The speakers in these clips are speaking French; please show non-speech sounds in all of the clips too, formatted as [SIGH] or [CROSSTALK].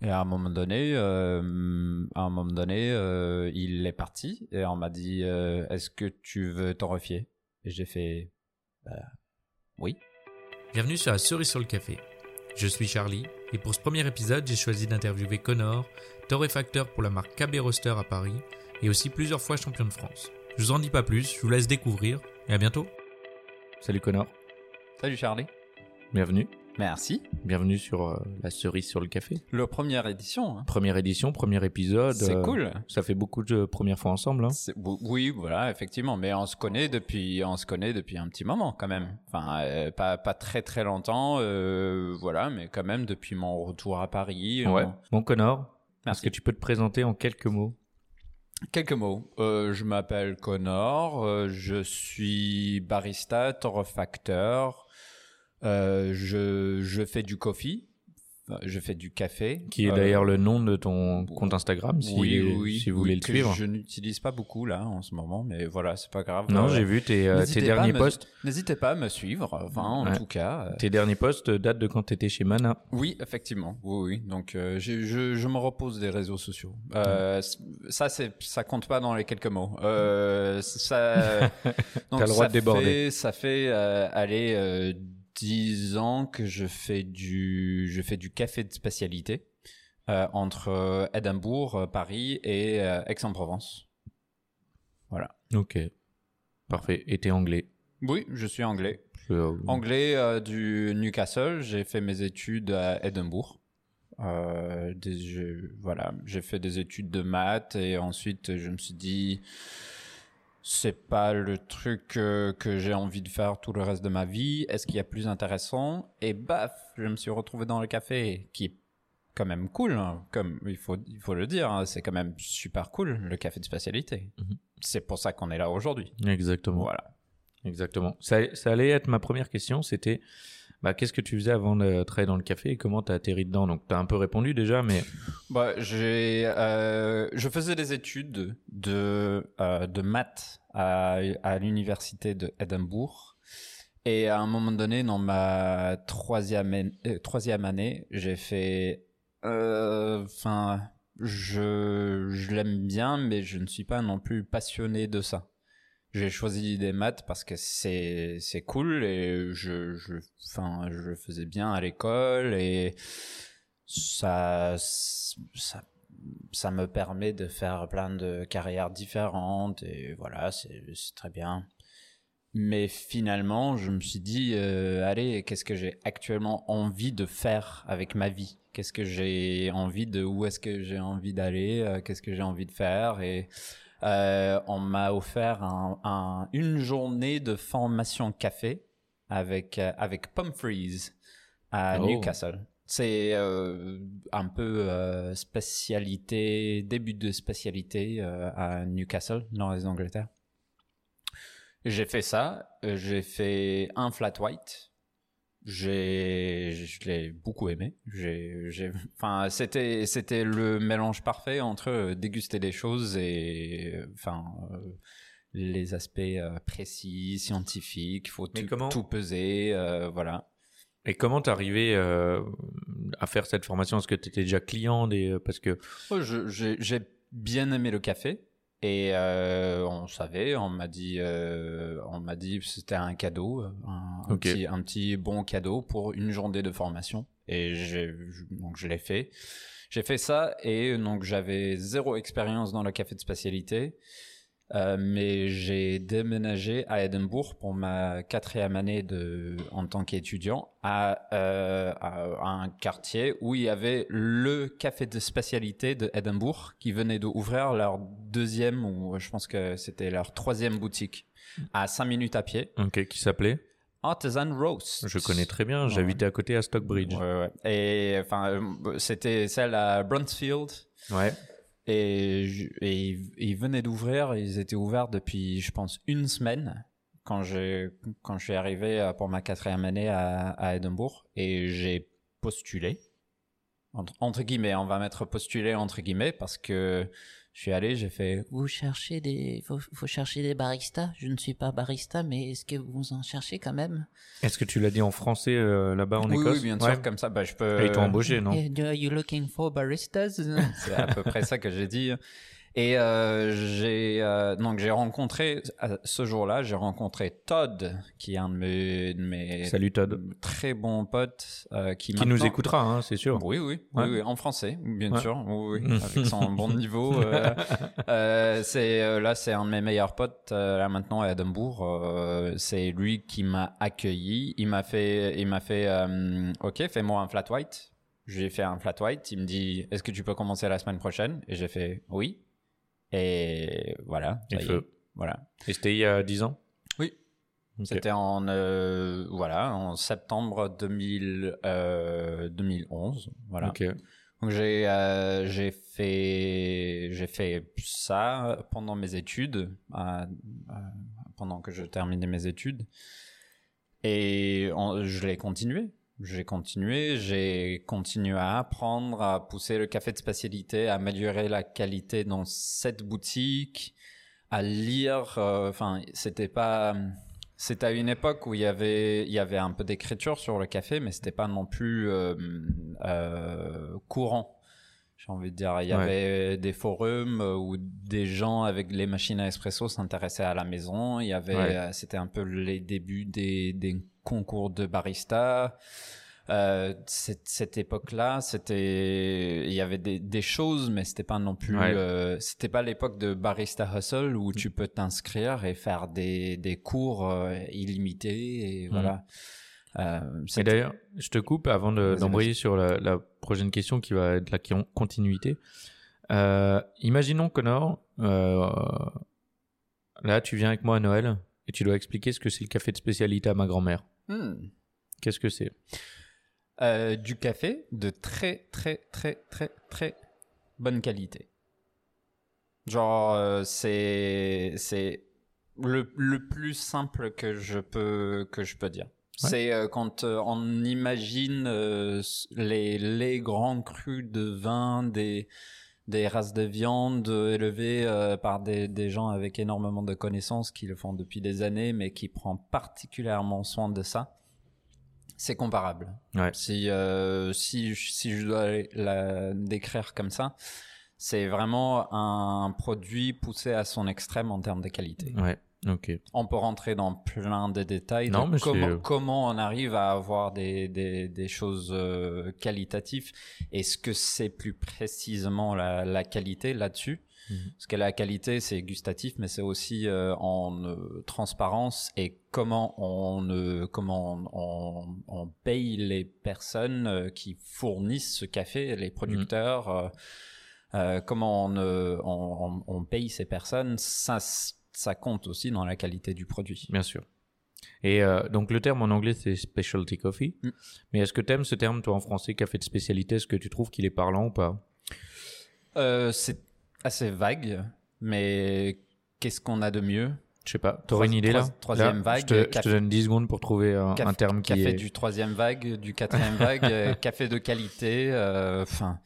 Et à un moment donné, euh, à un moment donné, euh, il est parti et on m'a dit euh, Est-ce que tu veux t'en refier? Et j'ai fait bah, Oui. Bienvenue sur la cerise sur le café. Je suis Charlie et pour ce premier épisode, j'ai choisi d'interviewer Connor, torréfacteur pour la marque KB Roaster à Paris et aussi plusieurs fois champion de France. Je vous en dis pas plus, je vous laisse découvrir et à bientôt. Salut Connor, Salut Charlie. bienvenue. Merci. Bienvenue sur euh, la cerise sur le café. Le première édition. hein. Première édition, premier épisode. C'est euh, cool. Ça fait beaucoup de premières fois ensemble. Hein. Oui, voilà, effectivement. Mais on se connaît depuis, on se connaît depuis un petit moment quand même. Enfin, euh, pas pas très très longtemps, voilà, mais quand même depuis mon retour à Paris. Ouais. on- Bon Connor, est-ce que tu peux te présenter en quelques mots? Quelques mots. Euh, je m'appelle Connor. euh, je suis barista, torréfacteur. Euh, je, je fais du coffee. Je fais du café. Qui est d'ailleurs le nom de ton compte Instagram, si, oui, oui, si vous oui, voulez le suivre. Je n'utilise pas beaucoup là en ce moment, mais voilà, c'est pas grave. Non, Euh, j'ai vu tes, euh, tes derniers posts. N'hésitez pas à me suivre. Enfin, en Ouais. tout cas. Tes derniers posts datent de quand tu étais chez Mana. Oui, effectivement. Oui, oui. Donc, euh, je, je, je me repose des réseaux sociaux. Euh, Ça, c'est, ça compte pas dans les quelques mots. Euh, [LAUGHS] ça. T'as le droit de déborder. Fait, ça fait aller 10 ans que je fais du, je fais du café de spécialité euh, entre euh, Édimbourg, euh, Paris et euh, Aix-en-Provence. Voilà. Ok. Parfait. Et t'es anglais? Oui, je suis anglais. Euh, Anglais du Newcastle, j'ai fait mes études à Édimbourg. Des- je- voilà, j'ai fait des études de maths et ensuite je me suis dit c'est pas le truc euh, que j'ai envie de faire tout le reste de ma vie. Est-ce qu'il y a plus intéressant? Et baf, je me suis retrouvé dans le café, qui est quand même cool, hein, comme il faut il faut le dire. hein, c'est quand même super cool le café de spécialité. Mhm. C'est pour ça qu'on est là aujourd'hui. Exactement. Voilà. Exactement. Ça, ça allait être ma première question, c'était bah, qu'est-ce que tu faisais avant de travailler dans le café et comment t'as atterri dedans? Donc t'as un peu répondu déjà, mais [LAUGHS] Bah, j'ai, euh, je faisais des études de, euh, de maths à, l'université de Édimbourg. Et à un moment donné, dans ma troisième, an- euh, troisième année, j'ai fait, euh, enfin, je, je l'aime bien, mais je ne suis pas non plus passionné de ça. J'ai choisi des maths parce que c'est c'est cool et je je enfin je faisais bien à l'école et ça ça me permet de faire plein de carrières différentes et voilà c'est très bien mais finalement je me suis dit euh, allez qu'est-ce que j'ai actuellement envie de faire avec ma vie? Qu'est-ce que j'ai envie de où est-ce que j'ai envie d'aller? Euh, qu'est-ce que j'ai envie de faire? Et euh, on m'a offert un, un- une journée de formation café avec avec Pumphreys à Oh. Newcastle. C'est euh, un peu euh, spécialité, début de spécialité euh, à Newcastle, dans les Angleterre. J'ai fait ça, j'ai fait un flat white. J'ai, je l'ai beaucoup aimé. J'ai, j'ai, enfin, c'était, c'était le mélange parfait entre déguster des choses et, enfin, les aspects précis, scientifiques. Il faut tout, comment- tout peser, voilà. Et comment t'es arrivé euh, à faire cette formation? Est-ce que t'étais déjà client des euh, parce que Oh, J'ai bien aimé le café et euh, on savait, on m'a dit, euh, on m'a dit que c'était un cadeau, un, petit, un petit bon cadeau pour une journée de formation et donc je l'ai fait. J'ai fait ça et donc j'avais zéro expérience dans le café de spécialité. Euh, mais j'ai déménagé à Édimbourg pour ma quatrième année de, en tant qu'étudiant à, euh, à un quartier où il y avait le café de spécialité de Édimbourg qui venait d'ouvrir leur deuxième ou je pense que c'était leur troisième boutique à cinq minutes à pied. ok qui s'appelait Artisan Roast. Je connais très bien. Ouais. J'habitais à côté à Stockbridge. Ouais, ouais. Et enfin, c'était celle à Brunsfield. Ouais. Et, ils venaient d'ouvrir, ils étaient ouverts depuis, je pense, une semaine quand j'ai quand je suis arrivé euh, pour ma quatrième année à, à Édimbourg. Et j'ai postulé entre, entre guillemets, on va mettre postulé entre guillemets parce que je suis allé, j'ai fait Vous cherchez des, faut, faut chercher des baristas. Je ne suis pas barista, mais est-ce que vous en cherchez quand même? Est-ce que tu l'as dit en français euh, là-bas en oui, Écosse? oui, bien Ouais. sûr, comme ça, bah, je peux. Et ils t'ont embauché, non? Are you looking for baristas? [LAUGHS] C'est à peu près ça que j'ai dit. Et euh, j'ai euh, donc j'ai rencontré ce jour-là, j'ai rencontré Todd, qui est un de mes, de mes Salut Todd. très bons potes, euh, qui, Qui nous écoutera, hein, c'est sûr. Oui, oui, Ouais. oui, oui, en français, bien Ouais. sûr, oui, oui, [LAUGHS] avec son bon niveau. c'est là, c'est un de mes meilleurs potes là maintenant à Édimbourg. euh, c'est lui qui m'a accueilli. Il m'a fait, il m'a fait, euh, ok, fais-moi un flat white. J'ai fait un flat white. Il me dit, est-ce que tu peux commencer la semaine prochaine? Et j'ai fait oui. Et voilà. Et feu. Voilà. Et c'était il y a 10 ans? Oui. C'était en euh, voilà en septembre 2000, euh, 2011. Voilà. Donc j'ai euh, j'ai fait j'ai fait ça pendant mes études, euh, pendant que je terminais mes études, et en- je l'ai continué. J'ai continué, j'ai continué à apprendre, à pousser le café de spécialité, à améliorer la qualité dans cette boutique, à lire. euh, Enfin, c'était pas. C'était à une époque où il y avait, il y avait un peu d'écriture sur le café, mais c'était pas non plus euh, euh, courant. J'ai envie de dire, il y Ouais. avait des forums où des gens avec les machines à espresso s'intéressaient à la maison. Il y avait, Ouais. c'était un peu les débuts des, des concours de barista. Euh, cette, cette époque-là, c'était, il y avait des, des choses, mais c'était pas non plus, Ouais. euh, c'était pas l'époque de barista hustle où tu peux t'inscrire et faire des, des cours euh, illimités et voilà. Euh, Et d'ailleurs, je te coupe avant de- d'embrayer sur la, la prochaine question qui va être la continuité. Imaginons Connor, là tu viens avec moi à Noël et tu dois expliquer ce que c'est le café de spécialité à ma grand-mère. Hmm. Qu'est-ce que c'est? Euh, du café de très très très très très bonne qualité. Genre euh, c'est c'est le, le plus simple que je peux que je peux dire. Ouais. C'est euh, quand on imagine les les grands crus de vin des des races de viande élevées euh, par des, des gens avec énormément de connaissances qui le font depuis des années mais qui prend particulièrement soin de ça. C'est comparable. Ouais. Si, euh, si, si je dois la décrire comme ça, c'est vraiment un produit poussé à son extrême en termes de qualité. Ouais, On peut rentrer dans plein de détails Non, de comment, comment on arrive à avoir des, des, des choses euh, qualitatives et ce que c'est plus précisément la, la qualité là-dessus? Mhm. Parce que la qualité, c'est gustatif, mais c'est aussi euh, en euh, transparence et comment on, comment on, on, on paye les personnes qui fournissent ce café, les producteurs, euh, euh, comment on, on, on- on paye ces personnes, ça, ça compte aussi dans la qualité du produit. Bien sûr. Et euh, donc le terme en anglais c'est specialty coffee. Mm. Mais est-ce que tu aimes ce terme toi en français café de spécialité? Est-ce que tu trouves qu'il est parlant ou pas? Euh, c'est assez vague, mais qu'est-ce qu'on a de mieux? Je sais pas. T'aurais une idée là? trois- troisième Là, vague, Je te, je te café- donne 10 secondes pour trouver un, Caf- un terme qui café est. du troisième vague, du quatrième vague, [LAUGHS] euh, café de qualité. euh, Enfin,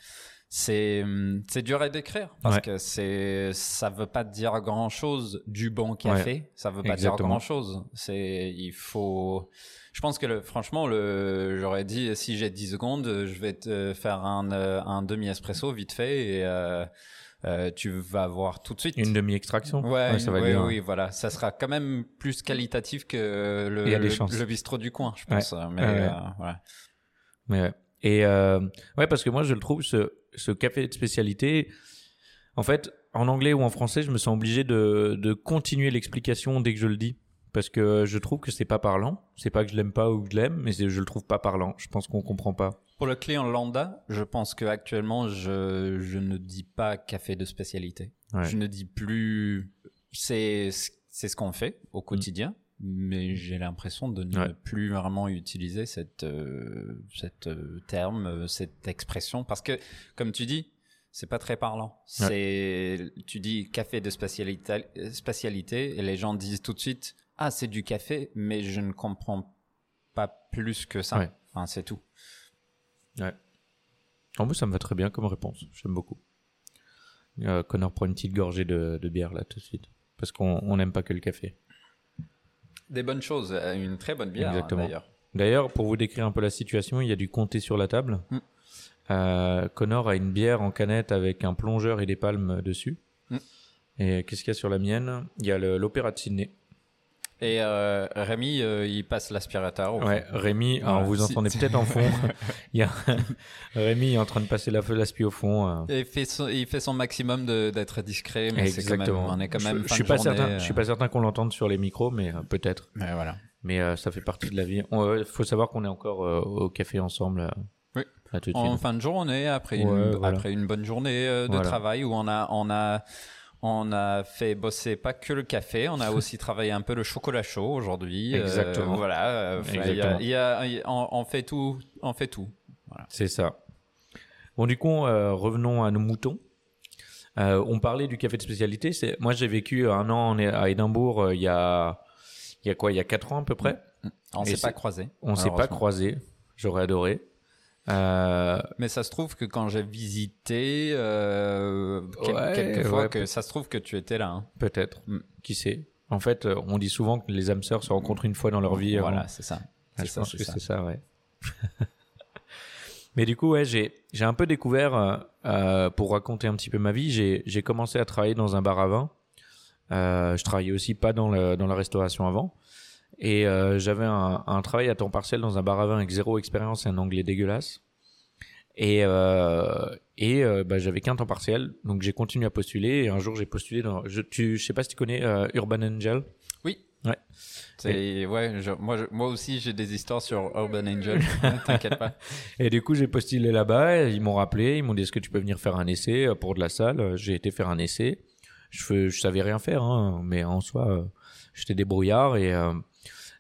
c'est hum, c'est dur à décrire parce Ouais. que c'est ça veut pas dire grand chose du bon café. Ça veut pas Exactement. dire grand chose. C'est il faut. Je pense que le, franchement, le, j'aurais dit si j'ai 10 secondes, je vais te faire un, euh, un demi espresso vite fait et euh, euh, tu vas voir tout de suite. Une demi-extraction Ouais, ça va ouais, bien. oui, voilà. Ça sera quand même plus qualitatif que le, le, bistrot du coin, je Ouais. pense. Mais Ouais, ouais. euh, voilà. Mais ouais. Et euh, ouais, parce que moi, je le trouve, ce, ce café de spécialité, en fait, en anglais ou en français, je me sens obligé de, de continuer l'explication dès que je le dis. Parce que je trouve que c'est pas parlant. C'est pas que je l'aime pas ou que je l'aime, mais je le trouve pas parlant. Je pense qu'on comprend pas. Pour le client lambda, je pense que actuellement, je, je ne dis pas café de spécialité. Ouais. Je ne dis plus. C'est c'est ce qu'on fait au quotidien, mais j'ai l'impression de ne Ouais. plus vraiment utiliser cette euh, cette euh, terme, euh, cette expression, parce que comme tu dis. C'est pas très parlant. Ouais. C'est, tu dis café de spécialité, spécialité, et les gens disent tout de suite, ah, c'est du café, mais je ne comprends pas plus que ça. Ouais. Enfin, c'est tout. Ouais. En moi, ça me va très bien comme réponse. J'aime beaucoup. Euh, Connor prend une petite gorgée de, de bière là tout de suite. Parce qu'on on n'aime pas que le café. Des bonnes choses, euh, une très bonne bière hein, d'ailleurs. D'ailleurs, pour vous décrire un peu la situation, il y a du comté sur la table. Mm. Euh, Connor a une bière en canette avec un plongeur et des palmes dessus. Mm. Et qu'est-ce qu'il y a sur la mienne? Il y a l'opéra de Sydney. Et euh, Rémi, euh, il passe l'aspirateur. Ouais, Rémi, alors vous Si- entendez peut-être en fond. [LAUGHS] il y a [LAUGHS] Rémi est en train de passer la l'aspi au fond. euh. Il fait son, il fait son maximum d'être discret, mais c'est quand même, on est quand même je, je suis pas journée, certain. Je suis pas certain qu'on l'entende sur les micros, mais peut-être. Mais voilà. Mais ça fait partie de la vie. Il faut savoir qu'on est encore au café ensemble. Oui. Là En fin de journée, après une, Ouais, voilà. après une bonne journée de Voilà. travail où on a, on a, on a fait bosser pas que le café, on a [LAUGHS] aussi travaillé un peu le chocolat chaud aujourd'hui. euh, Exactement. voilà. euh, Exactement. il y a- il y a- on, on fait tout, on fait tout. C'est ça. Bon, du coup, euh, revenons à nos moutons. Euh, on parlait du café de spécialité. C'est moi, j'ai vécu un an à Édimbourg. euh, il y a, il y a quoi Il y a quatre ans à peu près? On Et s'est pas croisés. On s'est pas croisés. J'aurais adoré. Euh, Mais ça se trouve que quand j'ai visité, euh, quel- Ouais, quelquefois, ouais, que peut- ça se trouve que tu étais là. hein. Peut-être. Mm. Qui sait En fait, euh, on dit souvent que les âmes sœurs se rencontrent une fois dans leur vie. Voilà, avant. c'est ça. Ah, je ça, pense c'est que ça. c'est ça, ouais. [LAUGHS] Mais du coup, ouais, j'ai j'ai un peu découvert euh, euh, pour raconter un petit peu ma vie. J'ai j'ai commencé à travailler dans un bar à vin. Euh, je travaillais aussi pas dans le, dans la restauration avant. Et euh, j'avais un, un travail à temps partiel dans un bar à vin avec zéro expérience et un anglais dégueulasse. Et, euh, et euh, bah, j'avais qu'un temps partiel, donc j'ai continué à postuler. Et un jour, j'ai postulé dans. Je, tu, je sais pas si tu connais euh, Urban Angel. Oui. Ouais. C'est ouais. je- moi, je- moi aussi, j'ai des histoires sur Urban Angel. [LAUGHS] T'inquiète pas. Et du coup, j'ai postulé là-bas. Ils m'ont rappelé. Ils m'ont dit Est-ce que tu peux venir faire un essai euh, pour de la salle? J'ai été faire un essai. Je, je savais rien faire, hein, mais en soi, j'étais débrouillard et.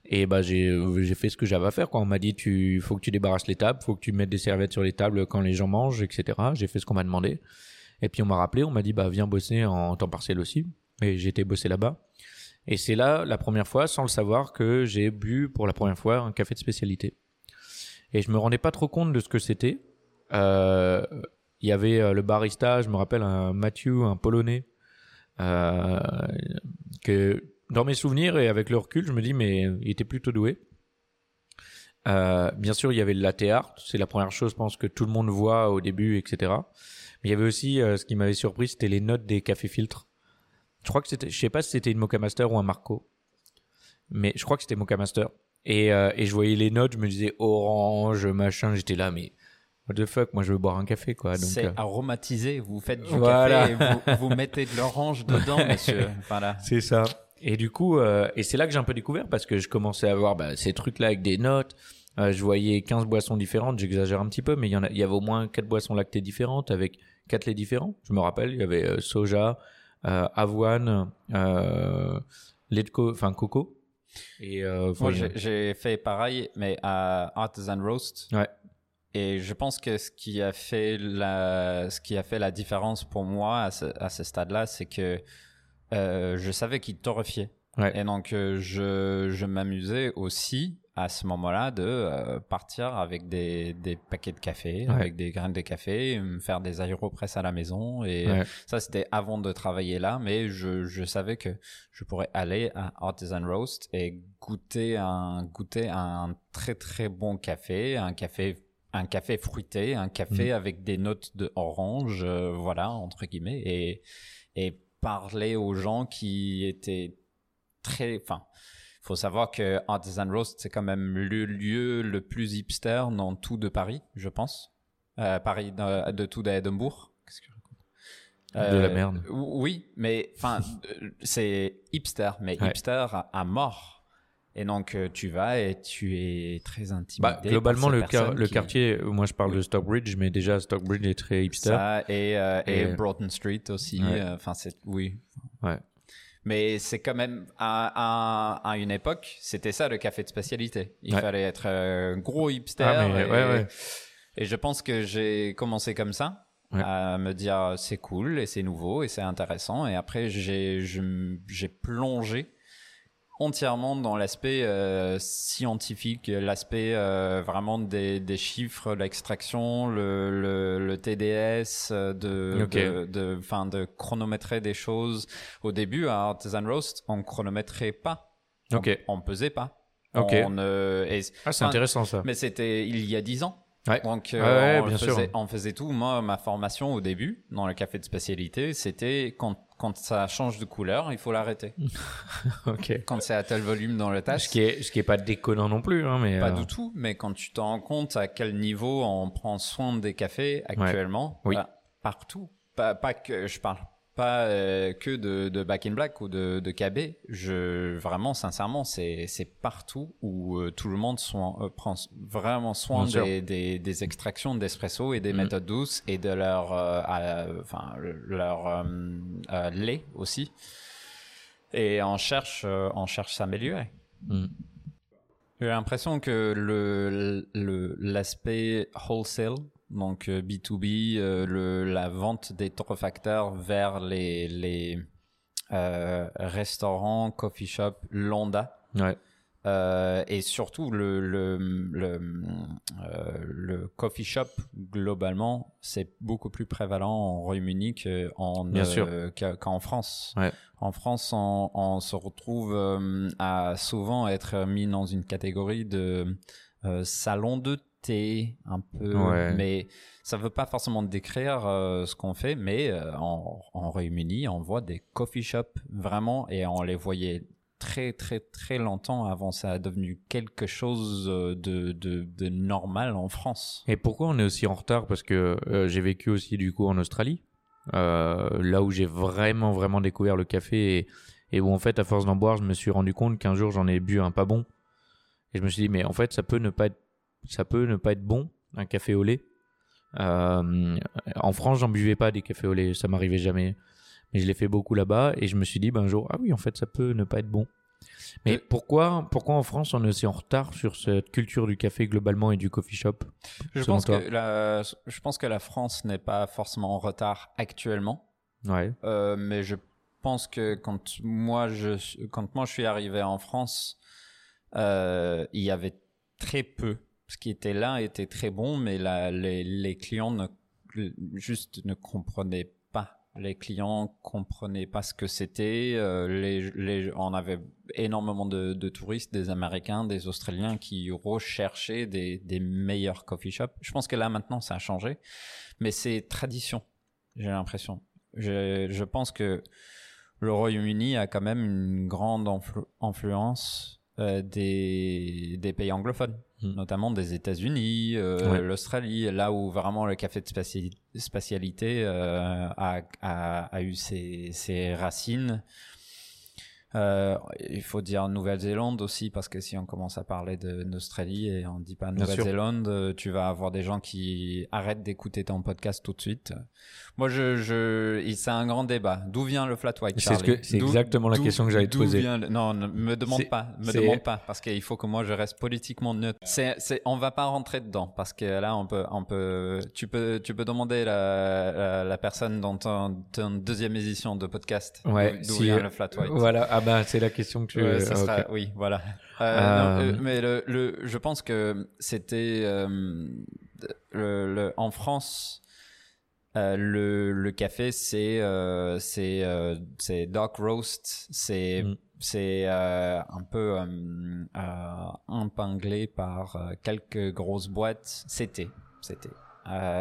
Euh, et bah j'ai j'ai fait ce que j'avais à faire quoi. On m'a dit tu faut que tu débarrasses les tables, faut que tu mettes des serviettes sur les tables quand les gens mangent, etc. J'ai fait ce qu'on m'a demandé. Et puis on m'a rappelé, on m'a dit bah viens bosser en temps partiel aussi. Et été bosser là-bas. Et c'est là la première fois, sans le savoir, que j'ai bu pour la première fois un café de spécialité. Et je me rendais pas trop compte de ce que c'était. Euh, Il y avait euh, le barista, je me rappelle un Mathieu, un Polonais, euh, que dans mes souvenirs et avec le recul, je me dis mais il était plutôt doué. Euh, bien sûr, il y avait le latte art, c'est la première chose, je pense que tout le monde voit au début, etc. Mais il y avait aussi, euh, ce qui m'avait surpris, c'était les notes des cafés filtres. Je crois que c'était, je sais pas si c'était une Mocha Master ou un Marco, mais je crois que c'était Mocha Master. Et, euh, et je voyais les notes, je me disais orange, machin, j'étais là, mais what the fuck, moi je veux boire un café, quoi. Donc, C'est aromatisé. Vous faites du Voilà. café et vous, vous mettez de l'orange dedans, [LAUGHS] monsieur. Voilà. C'est ça. Et du coup, euh, et c'est là que j'ai un peu découvert parce que je commençais à voir bah, ces trucs-là avec des notes. Euh, je voyais 15 boissons différentes, j'exagère un petit peu, mais il y, en a, il y avait au moins 4 boissons lactées différentes avec 4 laits différents. Je me rappelle, il y avait euh, soja, avoine, lait de co coco. Et Moi, j'ai j'ai fait pareil, mais à Artisan Roast. Ouais. Et je pense que ce qui a fait la, ce qui a fait la différence pour moi à ce, à ce stade-là, c'est que euh, je savais qu'il torréfiait. Ouais. Et donc, euh, je, je m'amusais aussi à ce moment-là de euh, partir avec des, des paquets de café, Ouais. avec des graines de café, me faire des aéropresses à la maison. Et Ouais. ça, c'était avant de travailler là, mais je, je savais que je pourrais aller à Artisan Roast et goûter un, goûter un très très bon café, un café, un café fruité, un café Mhm. avec des notes de orange, euh, voilà, entre guillemets, et, et parler aux gens qui étaient très, enfin, faut savoir que Artisan Roast, c'est quand même le lieu le plus hipster dans tout de Paris, je pense. Euh, Paris, de, de tout d'Edimbourg. Qu'est-ce que je raconte? De la Euh, merde. Oui, mais enfin, [LAUGHS] c'est hipster, mais Ouais. hipster à, à mort. Et donc, euh, tu vas et tu es très intimidé. bah, globalement, le, car- personnes le qui- quartier, moi je parle de Stockbridge, mais déjà Stockbridge est très hipster. Ça, et, euh, et, Et- Broughton Street aussi. Ouais. euh, Enfin, c'est. Oui. Ouais. Mais c'est quand même. À, à, à une époque, c'était ça le café de spécialité. Il Ouais. fallait être euh, gros hipster. Ah, mais et, ouais, ouais. et je pense que j'ai commencé comme ça. Ouais. À me dire c'est cool et c'est nouveau et c'est intéressant. Et après, j'ai plongé entièrement dans l'aspect euh, scientifique, l'aspect euh, vraiment des, des chiffres, l'extraction, le, le, le TDS, euh, de, Ok. de, de, enfin, de chronométrer des choses. Au début, à Artisan Roast, on chronométrait pas. On-. On, pesait pas. Ok. On, euh, et- Ah, c'est intéressant ça. mais c'était il y a dix ans. Ouais. Donc, euh, Ouais, on, bien sûr. faisait, on faisait tout. Moi, ma formation au début, dans le café de spécialité, c'était quand, quand ça change de couleur, il faut l'arrêter. [LAUGHS] ok. Quand c'est à tel volume dans le tasse, Ce qui est, ce qui est pas déconnant non plus, hein, mais. pas euh, du tout. Mais quand tu te rends compte à quel niveau on prend soin des cafés actuellement, Oui. bah, partout. Pas, pas que je parle pas euh, que de, de Back in Black ou de, de KB. Je vraiment sincèrement, c'est c'est partout où euh, tout le monde soin- euh, prend vraiment soin des, des, des extractions d'espresso et des Mhm. méthodes douces et de leur enfin leur lait aussi. Et on cherche on cherche s'améliorer. hmm. J'ai l'impression que le le- l'aspect wholesale, donc euh, B2B, euh, le, la vente des torréfacteurs vers les, les euh, restaurants, coffee shop, Ouais. euh, et surtout le, le, le, euh, le coffee shop, globalement, c'est beaucoup plus prévalent en Royaume-Uni qu'en euh, France. Ouais. En France, on, on se retrouve euh, à souvent être mis dans une catégorie de euh, salon de thé, un peu, Ouais. mais ça veut pas forcément décrire euh, ce qu'on fait, mais euh, en, en Royaume-Uni, on voit des coffee shops vraiment, et on les voyait très très très longtemps avant ça a devenu quelque chose euh, de, de, de normal en France. Et pourquoi on est aussi en retard? Parce que euh, j'ai vécu aussi du coup en Australie, là où j'ai vraiment vraiment découvert le café et, et où en fait à force d'en boire, je me suis rendu compte qu'un jour j'en ai bu un pas bon et je me suis dit mais en fait ça peut ne pas être ça peut ne pas être bon un café au lait. Euh, en France, j'en buvais pas des cafés au lait, ça m'arrivait jamais. Mais je l'ai fait beaucoup là-bas et je me suis dit ben, un jour ah oui en fait ça peut ne pas être bon. Mais pourquoi pourquoi en France on est aussi en retard sur cette culture du café globalement et du coffee shop Je pense, que la, je pense que la France n'est pas forcément en retard actuellement. Ouais. Euh, mais je pense que quand moi je quand moi je suis arrivé en France, euh, il y avait très peu. Ce qui était là était très bon, mais les, clients ne, juste ne comprenaient pas. Les clients comprenaient pas ce que c'était. Euh, on avait énormément de, touristes, des Américains, des Australiens qui recherchaient des, meilleurs coffee shops. Je pense que là maintenant ça a changé, mais c'est tradition. J'ai l'impression. Je, pense que le Royaume-Uni a quand même une grande influ- influence euh, des pays anglophones, Mm. notamment des États-Unis, euh, Ouais. l'Australie, là où vraiment le café de spécialité euh, a, a, a eu ses, ses racines. Euh, il faut dire Nouvelle-Zélande aussi parce que si on commence à parler d'Australie et on dit pas. Nouvelle-Zélande, euh, tu vas avoir des gens qui arrêtent d'écouter ton podcast tout de suite. Moi, je, je, c'est un grand débat. D'où vient le flat white, C'est ce Charlie c'est exactement la question que j'allais te poser. vient le- Non, ne me demande pas, me demande pas, parce qu'il faut que moi je reste politiquement neutre. C'est, c'est, on va pas rentrer dedans, parce que là, on peut, on peut, tu peux, tu peux demander la, la, la personne dans ton, ton deuxième édition de podcast. Ouais, D'où si, vient le flat white. Voilà, bah c'est la question que tu Ouais, ça ah, sera- oui, voilà. Euh, Euh, non, euh, mais le, le, je pense que c'était le, en France. euh, le, le café, c'est euh, c'est euh, c'est dark roast, c'est Mm. c'est un peu impinglé par quelques grosses boîtes. C'était, c'était.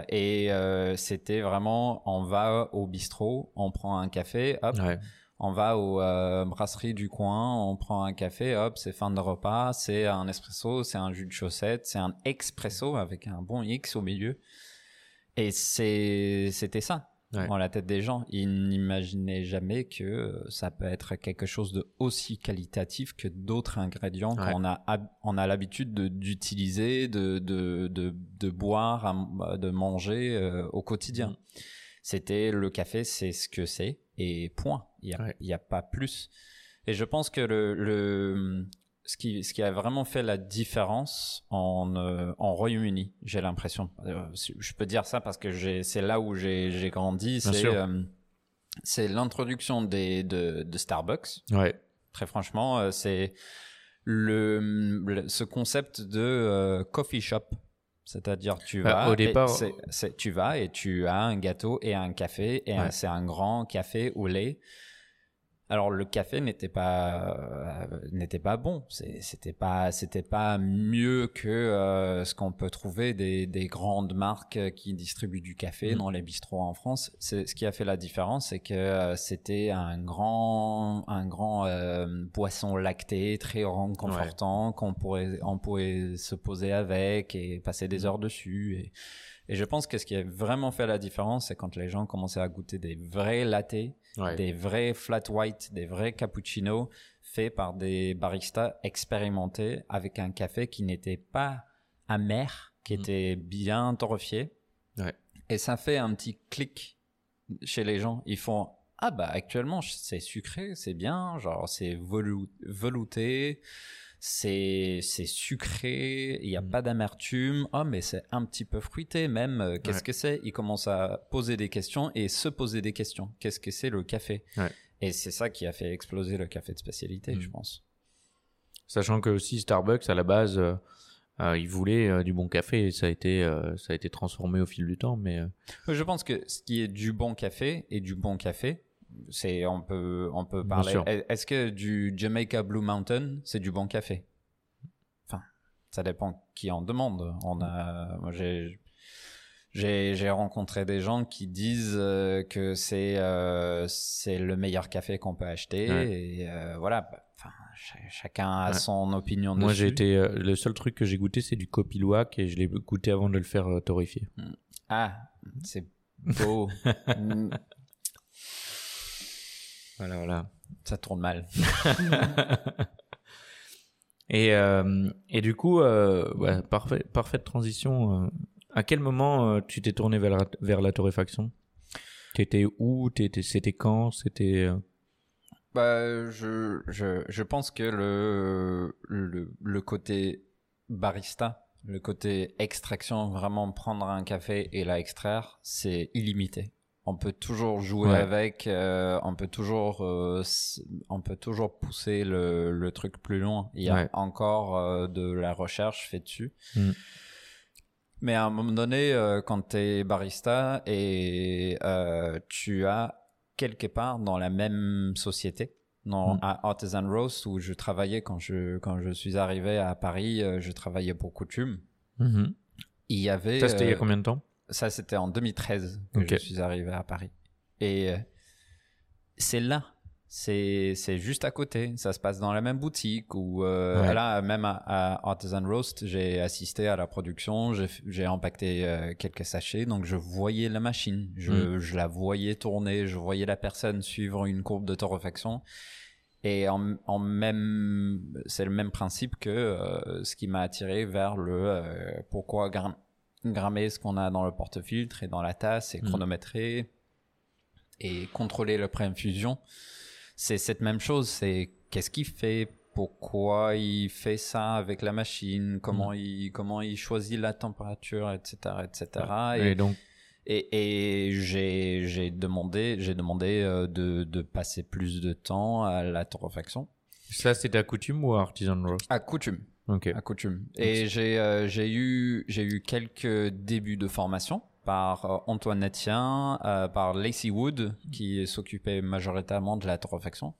Et c'était vraiment, on va au bistrot, on prend un café, hop, Ouais. On va aux euh, brasseries du coin, on prend un café, hop, c'est fin de repas, c'est un espresso, c'est un jus de chaussette, c'est un expresso avec un bon X au milieu. Et c'est, c'était ça Ouais. dans la tête des gens. Ils n'imaginaient jamais que euh, ça peut être quelque chose de aussi qualitatif que d'autres ingrédients Ouais. qu'on a, on a l'habitude de- d'utiliser, de, de, de, de boire, à- de manger euh, au quotidien. Mm. C'était le café, c'est ce que c'est et point. Il n'y a, Ouais. il y a pas plus. Et je pense que le, le ce qui ce qui a vraiment fait la différence en euh, en Royaume-Uni, j'ai l'impression. Euh, je peux dire ça parce que c'est là où j'ai grandi. C'est euh, c'est l'introduction de, de Starbucks Ouais. Très franchement, c'est le, le- ce concept de coffee shop. C'est-à-dire, tu Bah, vas, au et départ- tu vas et tu as un gâteau et un café, et Ouais. c'est un grand café au lait. Alors le café n'était pas euh, n'était pas bon, c'était pas c'était pas mieux que euh, ce qu'on peut trouver des, des grandes marques qui distribuent du café Mhm. dans les bistrots en France. Ce qui a fait la différence, c'est que euh, c'était un grand un grand euh, boisson lacté très réconfortant qu'on pourrait on pourrait se poser avec et passer des heures dessus et et je pense que ce qui a vraiment fait la différence, c'est quand les gens commençaient à goûter des vrais lattés Ouais. des vrais flat white, des vrais cappuccinos faits par des baristas expérimentés avec un café qui n'était pas amer, qui Mhm. était bien torréfié. Ouais. Et ça fait un petit clic chez les gens. Ils font ah bah actuellement c'est sucré, c'est bien, genre c'est velouté, c'est c'est sucré, il n'y a Mhm. pas d'amertume. Oh mais c'est un petit peu fruité même. euh, Qu'est-ce Ouais. que c'est? Ils commencent à poser des questions et se poser des questions. Qu'est-ce que c'est le café? Ouais. Et c'est ça qui a fait exploser le café de spécialité, je pense. Sachant que aussi Starbucks à la base, euh, euh, ils voulaient euh, du bon café et ça a été euh, ça a été transformé au fil du temps, mais Je pense que ce qui est du bon café et du bon café, c'est on peut on peut parler. Est-ce que du Jamaica Blue Mountain c'est du bon café? Enfin, ça dépend qui en demande. On a, j'ai j'ai rencontré des gens qui disent euh, que c'est euh, c'est le meilleur café qu'on peut acheter Ouais. et euh, voilà. bah, Enfin, ch- chacun a Ouais. son opinion moi j'ai été le seul truc que j'ai goûté c'est du copilouac et je l'ai goûté avant de le faire torréfier. Ah, c'est beau. [LAUGHS] Voilà voilà. ça tourne mal. [LAUGHS] [LAUGHS] Et, euh, et du coup, euh, ouais, parfait, parfaite transition. euh, à quel moment tu t'es tourné vers la, vers la torréfaction? T'étais où? T'étais- C'était quand? C'était Bah, je, je, je pense que le, le, le côté barista, le côté extraction, vraiment prendre un café et la extraire, c'est illimité. On peut toujours jouer Ouais. avec, euh, on peut toujours, euh, on peut toujours pousser le, le truc plus loin. Il y a Ouais. encore euh, de la recherche faite dessus. Mm. Mais à un moment donné, quand tu es barista et tu as quelque part dans la même société, dans, Mm. à Artisan Roast où je travaillais quand je, quand je suis arrivé à Paris, je travaillais pour Coutume. mhm. Il y avait. Ça, c'était il y a combien de temps? Ça, c'était en 2013 que je suis arrivé à Paris. Et euh, c'est là. C'est, c'est juste à côté. Ça se passe dans la même boutique. Ou euh, Ouais. là, même à, à Artisan Roast, j'ai assisté à la production. J'ai, j'ai empaqueté euh, quelques sachets. Donc, je voyais la machine. Je, Mm. je la voyais tourner. Je voyais la personne suivre une courbe de torréfaction. Et en, en même, c'est le même principe que euh, ce qui m'a attiré vers le pourquoi gram- grammer ce qu'on a dans le porte-filtre et dans la tasse et Mm. chronométrer et contrôler le pré-infusion. C'est cette même chose. C'est qu'est-ce qu'il fait, pourquoi il fait ça avec la machine, comment il comment il choisit la température, etc., etc. Et donc, Et, et j'ai j'ai demandé j'ai demandé euh, de, de passer plus de temps à la torréfaction ça, c'était à coutume ou à Artisan Roast à coutume Ok. à coutume et j'ai euh, eu j'ai eu quelques débuts de formation par euh, Antoine Etienne, euh, par Lacey Wood qui s'occupait majoritairement de la torréfaction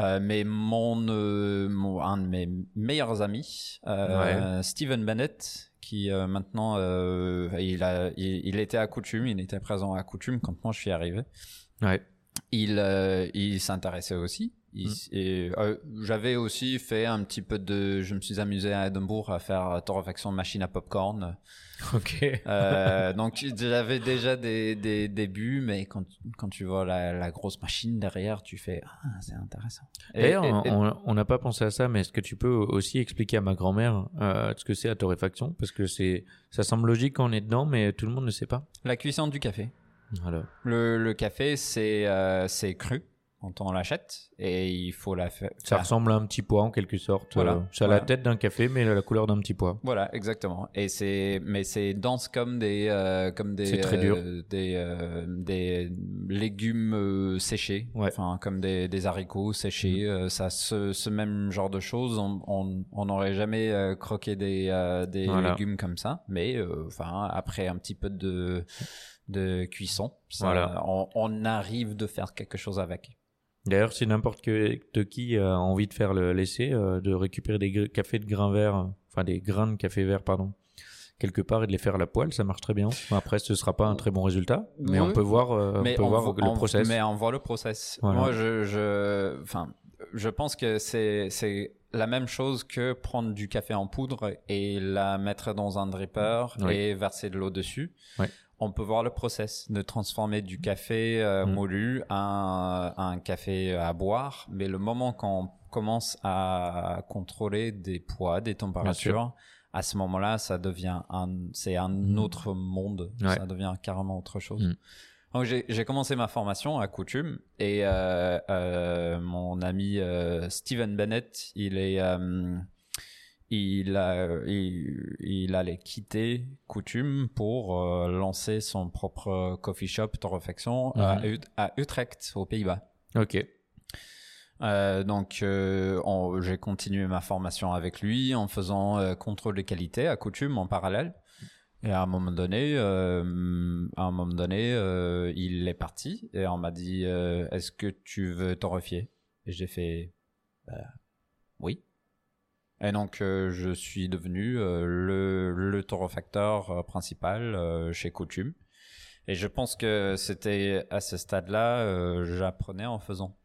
Euh, mais mon, euh, mon- un de mes meilleurs amis, euh, Steven Bennett, qui euh, maintenant euh, il a il, il était à coutume, il était présent à coutume quand moi je suis arrivé. Ouais. Il euh, il s'intéressait aussi. Mm. euh, j'avais aussi fait un petit peu de, je me suis amusé à Edinburgh à faire torréfaction machine à popcorn. [LAUGHS] Ok. Euh, donc j'avais déjà des, des débuts, mais quand, quand tu vois la, la grosse machine derrière, tu fais ah c'est intéressant. Et- D'ailleurs, et- on n'a pas pensé à ça, mais est-ce que tu peux aussi expliquer à ma grand-mère euh, ce que c'est la torréfaction? Parce que c'est, ça semble logique quand on est dedans, mais tout le monde ne sait pas. la cuisson du café. Voilà. Le, le café c'est euh, c'est cru, quand on l'achète et il faut la faire. Ça ressemble à un petit pois en quelque sorte. Voilà. Euh, ça a Voilà. la tête d'un café, mais la couleur d'un petit pois. Voilà, exactement. Et c'est, mais c'est dense comme des, euh, comme des, très euh, dur. des, euh, des légumes euh, séchés. Ouais. Enfin, comme des, des haricots séchés. Euh, ça, ce, ce même genre de choses, on, on, on n'aurait jamais euh, croqué des, euh, des Voilà. légumes comme ça. Mais, euh, enfin, après un petit peu de, de cuisson, ça, on, on arrive de faire quelque chose avec. D'ailleurs, si n'importe qui a envie de faire le- l'essai, euh, de récupérer des cafés de grains verts, euh, enfin des grains de café vert, pardon, quelque part et de les faire à la poêle, ça marche très bien. Après, ce sera pas un très bon résultat, mais Oui. on peut voir, euh, mais on peut on voir vo- le process. Mais on voit le process. Voilà. Moi, je, je, enfin, je pense que c'est, c'est la même chose que prendre du café en poudre et la mettre dans un dripper Oui. et verser de l'eau dessus. Oui. On peut voir le process de transformer du café euh, Mm. moulu à un, à un café à boire. Mais le moment qu'on commence à contrôler des poids, des températures, à ce moment-là, ça devient un, c'est un Mm. autre monde. Ouais. Ça devient carrément autre chose. Mm. Donc j'ai j'ai commencé ma formation à Coutume et euh, euh, mon ami euh, Steven Bennett, il est euh, il a il, il allait quitter Coutume pour euh, lancer son propre coffee shop torréfaction à, Mhm. À Utrecht aux Pays-Bas. Ok. Euh, donc, euh, j'ai continué ma formation avec lui en faisant contrôle de qualité à coutume en parallèle. Et à un moment donné, euh, à un moment donné, euh, il est parti et on m'a dit euh, Est-ce que tu veux torréfier Et j'ai fait Bah, Oui. Et donc, euh, je suis devenu euh, le, le torréfacteur euh, principal euh, chez Coutume. Et je pense que c'était à ce stade-là, j'apprenais en faisant.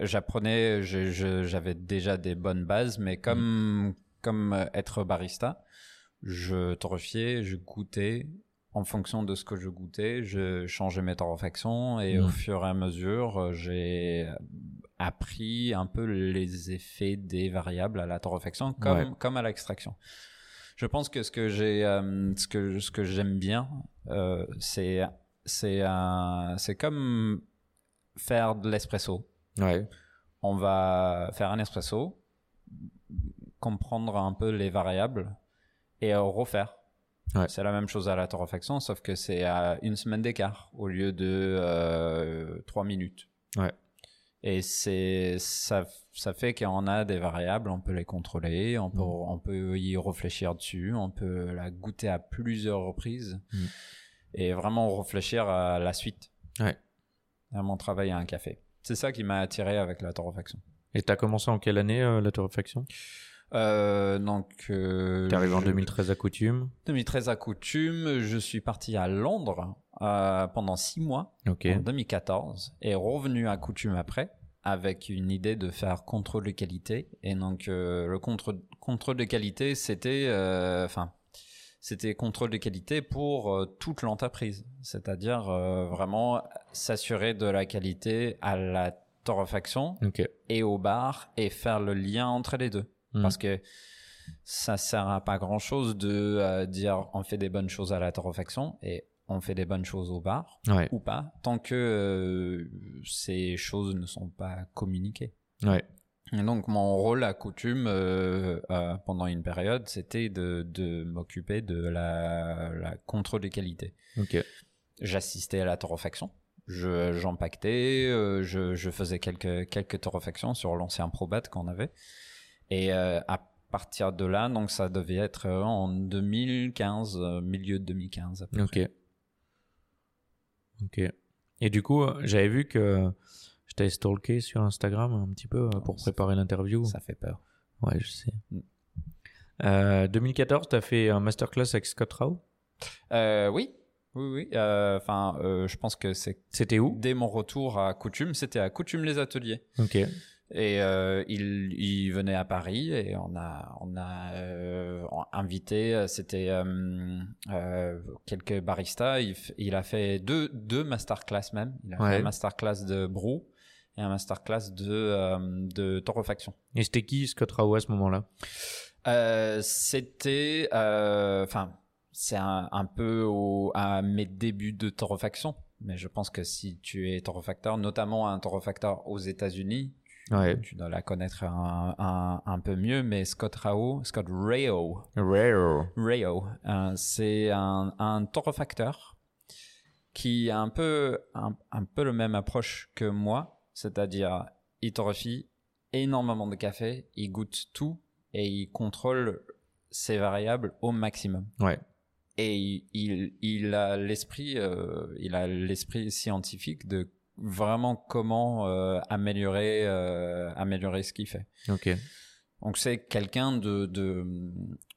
J'apprenais, j'avais déjà des bonnes bases, mais comme, comme euh, être barista, je torréfiais, je goûtais. En fonction de ce que je goûtais, je changeais mes torréfactions et au Mm. fur et à mesure, j'ai appris un peu les effets des variables à la torréfaction comme, Ouais. comme à l'extraction. Je pense que ce que j'ai, euh, ce que, ce que j'aime bien, euh, c'est, c'est un, c'est comme faire de l'espresso Ouais. on va faire un espresso, comprendre un peu les variables et euh, refaire. Ouais. C'est la même chose à la torréfaction, sauf que c'est à une semaine d'écart au lieu de euh, trois minutes. Ouais. Et c'est ça, ça fait qu'on a des variables, on peut les contrôler, on peut, Mm. on peut y réfléchir dessus, on peut la goûter à plusieurs reprises Mm. et vraiment réfléchir à la suite. Ouais. Vraiment travailler à un café. C'est ça qui m'a attiré avec la torréfaction. Et t'as commencé en quelle année euh, la torréfaction? Euh, donc, euh, T'es arrivé en je- 2013 à Coutume. 2013 à Coutume. Je suis parti à Londres euh, pendant six mois en 2014 et revenu à Coutume après avec une idée de faire contrôle de qualité. Et donc, euh, le contre- contrôle de qualité, c'était, euh, enfin, c'était contrôle de qualité pour toute l'entreprise, c'est-à-dire vraiment s'assurer de la qualité à la torréfaction et au bar et faire le lien entre les deux. Mm. Parce que ça sert à pas grand chose de euh, dire on fait des bonnes choses à la torréfaction et on fait des bonnes choses au bar Ouais. ou pas, tant que euh, ces choses ne sont pas communiquées. Ouais. Et donc mon rôle à coutume euh, euh, pendant une période, c'était de, de m'occuper de la, la contrôle de qualité Ok. j'assistais à la torréfaction. Je, j'empactais, je, je faisais quelques, quelques torréfactions sur l'ancien Probat qu'on avait. Et à partir de là, donc ça devait être en 2015, euh, milieu de 2015. à peu près. Ok. Et du coup, euh, j'avais vu que je t'avais stalké sur Instagram un petit peu euh, pour ça préparer l'interview. Ça fait peur. Ouais, je sais. Mm. Euh, 2014, t'as fait un masterclass avec Scott Rao. Euh, oui, oui, oui. euh, Enfin, euh, je pense que c'est C'était où? dès mon retour à Coutume, c'était à Coutume les ateliers. Ok. Et euh, il, il venait à Paris et on a, on a euh, invité, euh, c'était euh, quelques baristas. Il, a fait deux, deux masterclass même. Il a Ouais. fait un masterclass de brew et un masterclass de, de torréfaction. Et c'était qui Scott Rao à ce moment-là? C'était, enfin, c'est un, un peu au, à mes débuts de torréfaction. mais je pense que si tu es torréfacteur, notamment un torréfacteur aux États-Unis, Ouais. tu dois la connaître un, un, un peu mieux, mais Scott Rao, Scott Rao, Rare. Rao, euh, c'est un, un torréfacteur qui a un peu, un, un peu le même approche que moi, c'est-à-dire il torréfie énormément de café, il goûte tout et il contrôle ses variables au maximum. Ouais. Et il, il, il a l'esprit, euh, il a l'esprit scientifique de vraiment comment euh, améliorer, euh, améliorer ce qu'il fait. Ok. Donc c'est quelqu'un de, de,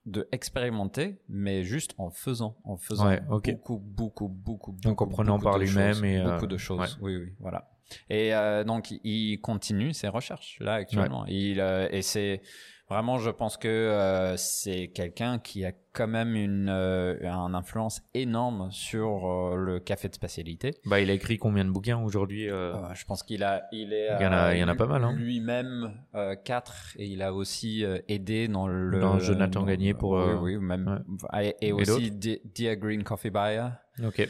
de expérimenté, mais juste en faisant, en faisant Ouais, ok. beaucoup, beaucoup, beaucoup, Donc, beaucoup, en prenant beaucoup par lui-même et, euh, beaucoup de choses. ouais. Oui, oui, voilà. Et euh, donc il continue ses recherches là actuellement. Il euh, et c'est vraiment, je pense que euh, c'est quelqu'un qui a quand même une une influence énorme sur le café de spécialité. Bah, il a écrit combien de bouquins aujourd'hui je pense qu'il a, il est, Il y en a- il y en a pas mal, hein. Lui-même euh, quatre et il a aussi aidé dans le Dans Jonathan Gagné pour, oui, oui, même et, et Et aussi Dia Green Coffee Buyer. Ok.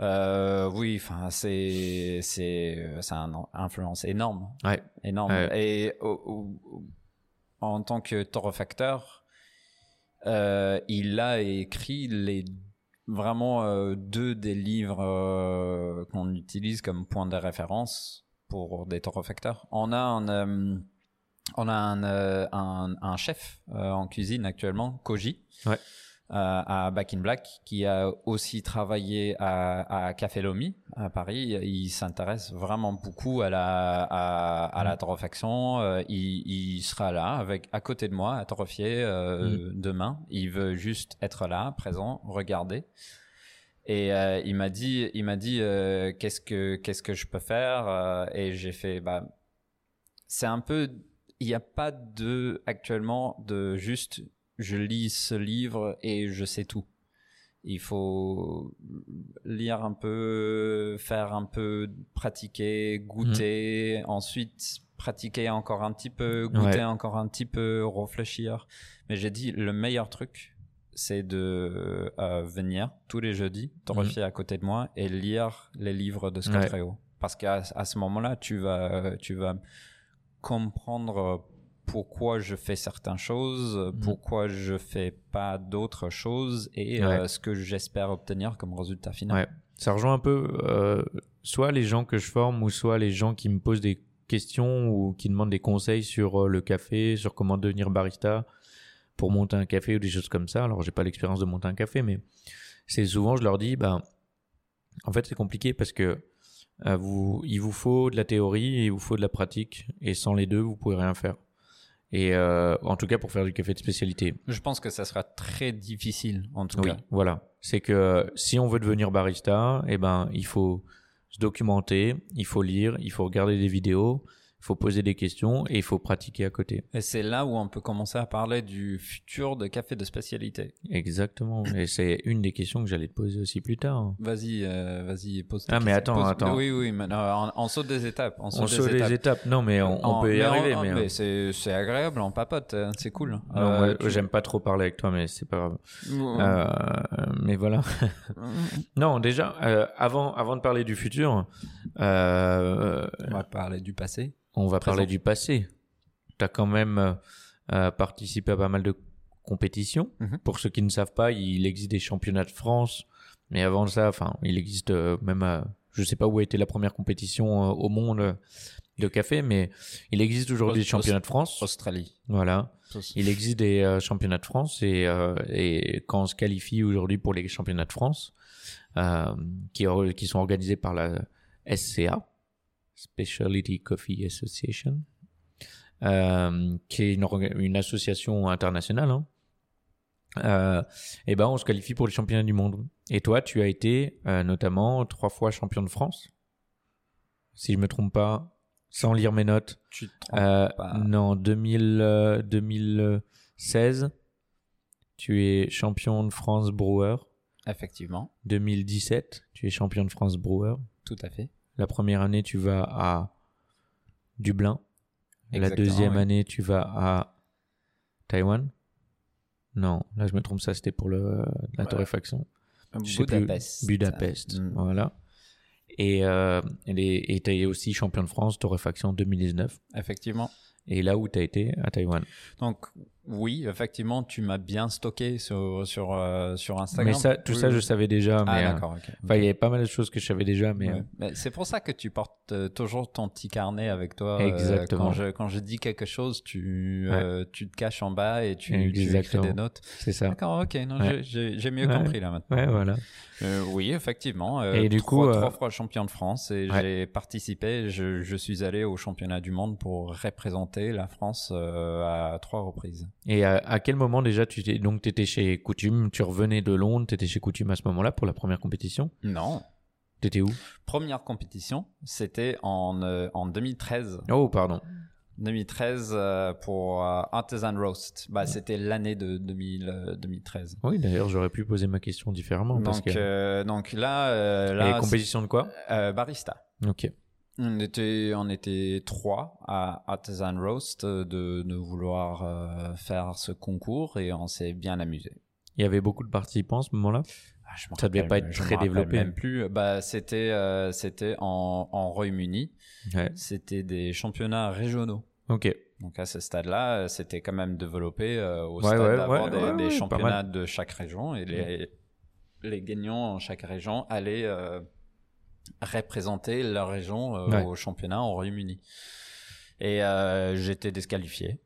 Euh, oui, enfin c'est c'est un influence énorme, Ouais. énorme. Ouais. Et au- au- en tant que torréfacteur, euh, il a écrit les vraiment euh, deux des livres euh, qu'on utilise comme point de référence pour des torréfacteurs. On a un euh, on a un, euh, un, un chef euh, en cuisine actuellement, Koji, Ouais. Euh, à Back in Black, qui a aussi travaillé à, à Café Lomi à Paris. Il s'intéresse vraiment beaucoup à la à, à la torréfaction. Euh, il, il sera là avec à côté de moi à torréfier euh, demain. Il veut juste être là, présent, regarder. Et euh, il m'a dit, il m'a dit euh, qu'est-ce que qu'est-ce que je peux faire euh, et j'ai fait bah c'est un peu il n'y a pas de actuellement de juste je lis ce livre et je sais tout. Il faut lire un peu, faire un peu, pratiquer, goûter, ensuite pratiquer encore un petit peu, goûter Ouais. encore un petit peu, réfléchir. Mais j'ai dit le meilleur truc, c'est de euh, venir tous les jeudis, torréfier à côté de moi et lire les livres de Scott Ouais. Reo. Parce qu'à à ce moment-là, tu vas, tu vas comprendre pourquoi je fais certaines choses, pourquoi je fais pas d'autres choses et Ouais. euh, ce que j'espère obtenir comme résultat final. Ouais. Ça rejoint un peu euh, soit les gens que je forme ou soit les gens qui me posent des questions ou qui demandent des conseils sur euh, le café, sur comment devenir barista pour monter un café ou des choses comme ça. Alors j'ai pas l'expérience de monter un café, mais c'est souvent je leur dis, bah en fait c'est compliqué parce que euh, vous, il vous faut de la théorie et il vous faut de la pratique et sans les deux vous pouvez rien faire. Et euh, en tout cas pour faire du café de spécialité. Je pense que ça sera très difficile en tout Oui, cas. voilà. C'est que si on veut devenir barista, eh ben, il faut se documenter, il faut lire, il faut regarder des vidéos, faut poser des questions et il faut pratiquer à côté. Et c'est là où on peut commencer à parler du futur de café de spécialité. Exactement. Et c'est une des questions que j'allais te poser aussi plus tard. Vas-y, euh, vas-y, pose. Ah, mais question. attends, Pose- attends. Oui, oui, mais non, on, on saute des étapes. On saute, On des étapes. étapes. Non, mais on, peut y mais arriver. mais mais euh, c'est agréable, on papote, euh, c'est cool. Euh, tu- j'aime pas trop parler avec toi, mais c'est pas grave. Euh, mais voilà. [LAUGHS] non, déjà, euh, avant, avant de parler du futur, euh, On va parler du passé. On va Présent. parler du passé. Tu as quand même euh, euh, participé à pas mal de compétitions. Mhm. Pour ceux qui ne savent pas, il existe des championnats de France. Mais avant ça, enfin, il existe euh, même, euh, je sais pas où a été la première compétition au monde de café, mais il existe aujourd'hui des championnats de France. Australie. Voilà. Il existe des euh, championnats de France et, euh, et quand on se qualifie aujourd'hui pour les championnats de France, euh, qui, qui sont organisés par la SCA, Specialty Coffee Association, euh, qui est une, association internationale, hein, euh, et ben on se qualifie pour les championnats du monde. Et toi, tu as été euh, notamment trois fois champion de France, si je me trompe pas, sans lire mes notes. Tu te trompes Euh, pas. non, 2000, euh, 2016, tu es champion de France brewer. Effectivement, 2017, tu es champion de France brewer. tout à fait. La première année, tu vas à Dublin. la deuxième oui. année, tu vas à Taïwan. Non, là je me trompe, ça c'était pour le, la torréfaction. Je sais plus. Budapest. Budapest, Mm. voilà. Et euh, et tu es aussi champion de France torréfaction 2019. Effectivement. Et là où tu as été à Taïwan. Donc oui, effectivement, tu m'as bien stocké sur sur euh, sur Instagram. Mais ça, tout Oui, ça, oui. je savais déjà. Ah Mais, euh, d'accord. ok. enfin, il y avait pas mal de choses que je savais déjà, mais Ouais. euh, Mais c'est pour ça que tu portes euh, toujours ton petit carnet avec toi. Exactement. quand, je, quand je dis quelque chose, tu, euh, tu te caches en bas et tu, tu écris des notes. c'est ça. D'accord, ok. non, Ouais. j'ai- J'ai mieux compris là maintenant. Ouais, voilà. Euh, oui, effectivement. Et du trois, coup, trois fois champion de France et j'ai participé. Je, je suis allé au championnat du monde pour représenter la France euh, à trois reprises. Et à, à quel moment déjà tu t'es donc t'étais chez Coutume, tu revenais de Londres, t'étais chez Coutume à ce moment-là pour la première compétition? Non. T'étais où? Première compétition, c'était en, euh, en 2013. Oh, pardon. 2013 euh, pour euh, Artisan Roast. Bah, c'était l'année de 2000, euh, 2013. Oui, d'ailleurs, j'aurais pu poser ma question différemment parce Donc, que. euh, donc là, euh, Et là compétition de quoi? barista. Ok. On était, on était trois à Artisan Roast euh, de, de vouloir euh, faire ce concours et on s'est bien amusé. Il y avait beaucoup de participants à ce moment-là? Ah, je Ça devait pas être très développé. Même plus. Bah, c'était, euh, c'était en, en Royaume-Uni. Ouais. C'était des championnats régionaux. Ok. Donc à ce stade-là, euh, c'était quand même développé euh, au Ouais, stade ouais, d'avoir des, des championnats de chaque région et les, les gagnants en chaque région allaient euh, représenter leur région euh, Ouais. au championnat au Royaume-Uni. Et euh, j'étais disqualifié.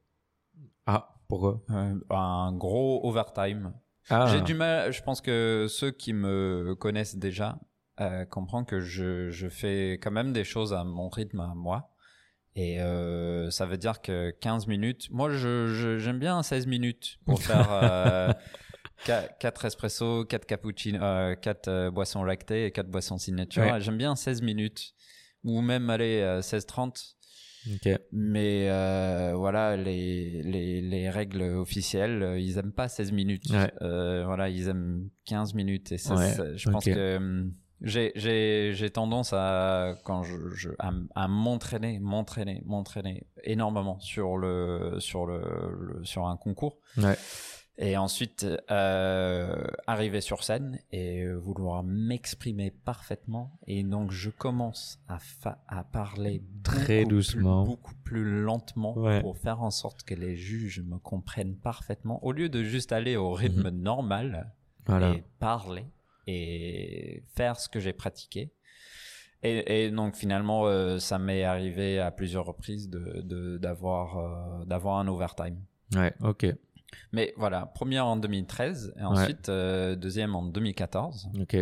Ah, pourquoi? Euh, un gros overtime. Ah, J'ai du mal, je pense que ceux qui me connaissent déjà euh, comprennent que je, je fais quand même des choses à mon rythme à moi. Et euh, ça veut dire que 15 minutes, moi je, je- j'aime bien 16 minutes pour [LAUGHS] faire euh, 4 espresso, 4 cappuccino, 4 boissons lactées et 4 boissons signature. Ouais. J'aime bien 16 minutes ou même aller euh, 16-30. Ok. Mais euh, voilà, les, les, les règles officielles, euh, ils aiment pas 16 minutes. Ouais. Euh, voilà, ils aiment 15 minutes. Et ça, Ouais, ça- je pense ok. que j'ai- tendance à, quand je, je- à, à m'entraîner, m'entraîner, m'entraîner énormément sur, le, sur, le, le- sur un concours. Ouais. Et ensuite, euh, arriver sur scène et vouloir m'exprimer parfaitement. Et donc, je commence à, fa- à parler Très beaucoup plus- doucement. beaucoup plus lentement Ouais. pour faire en sorte que les juges me comprennent parfaitement. Au lieu de juste aller au rythme normal Voilà. et parler et faire ce que j'ai pratiqué. Et, et donc finalement, euh, ça m'est arrivé à plusieurs reprises de de- d'avoir euh, d'avoir un overtime. Ouais. Ok. Mais voilà, première en 2013 et ensuite euh, deuxième en 2014. Ok.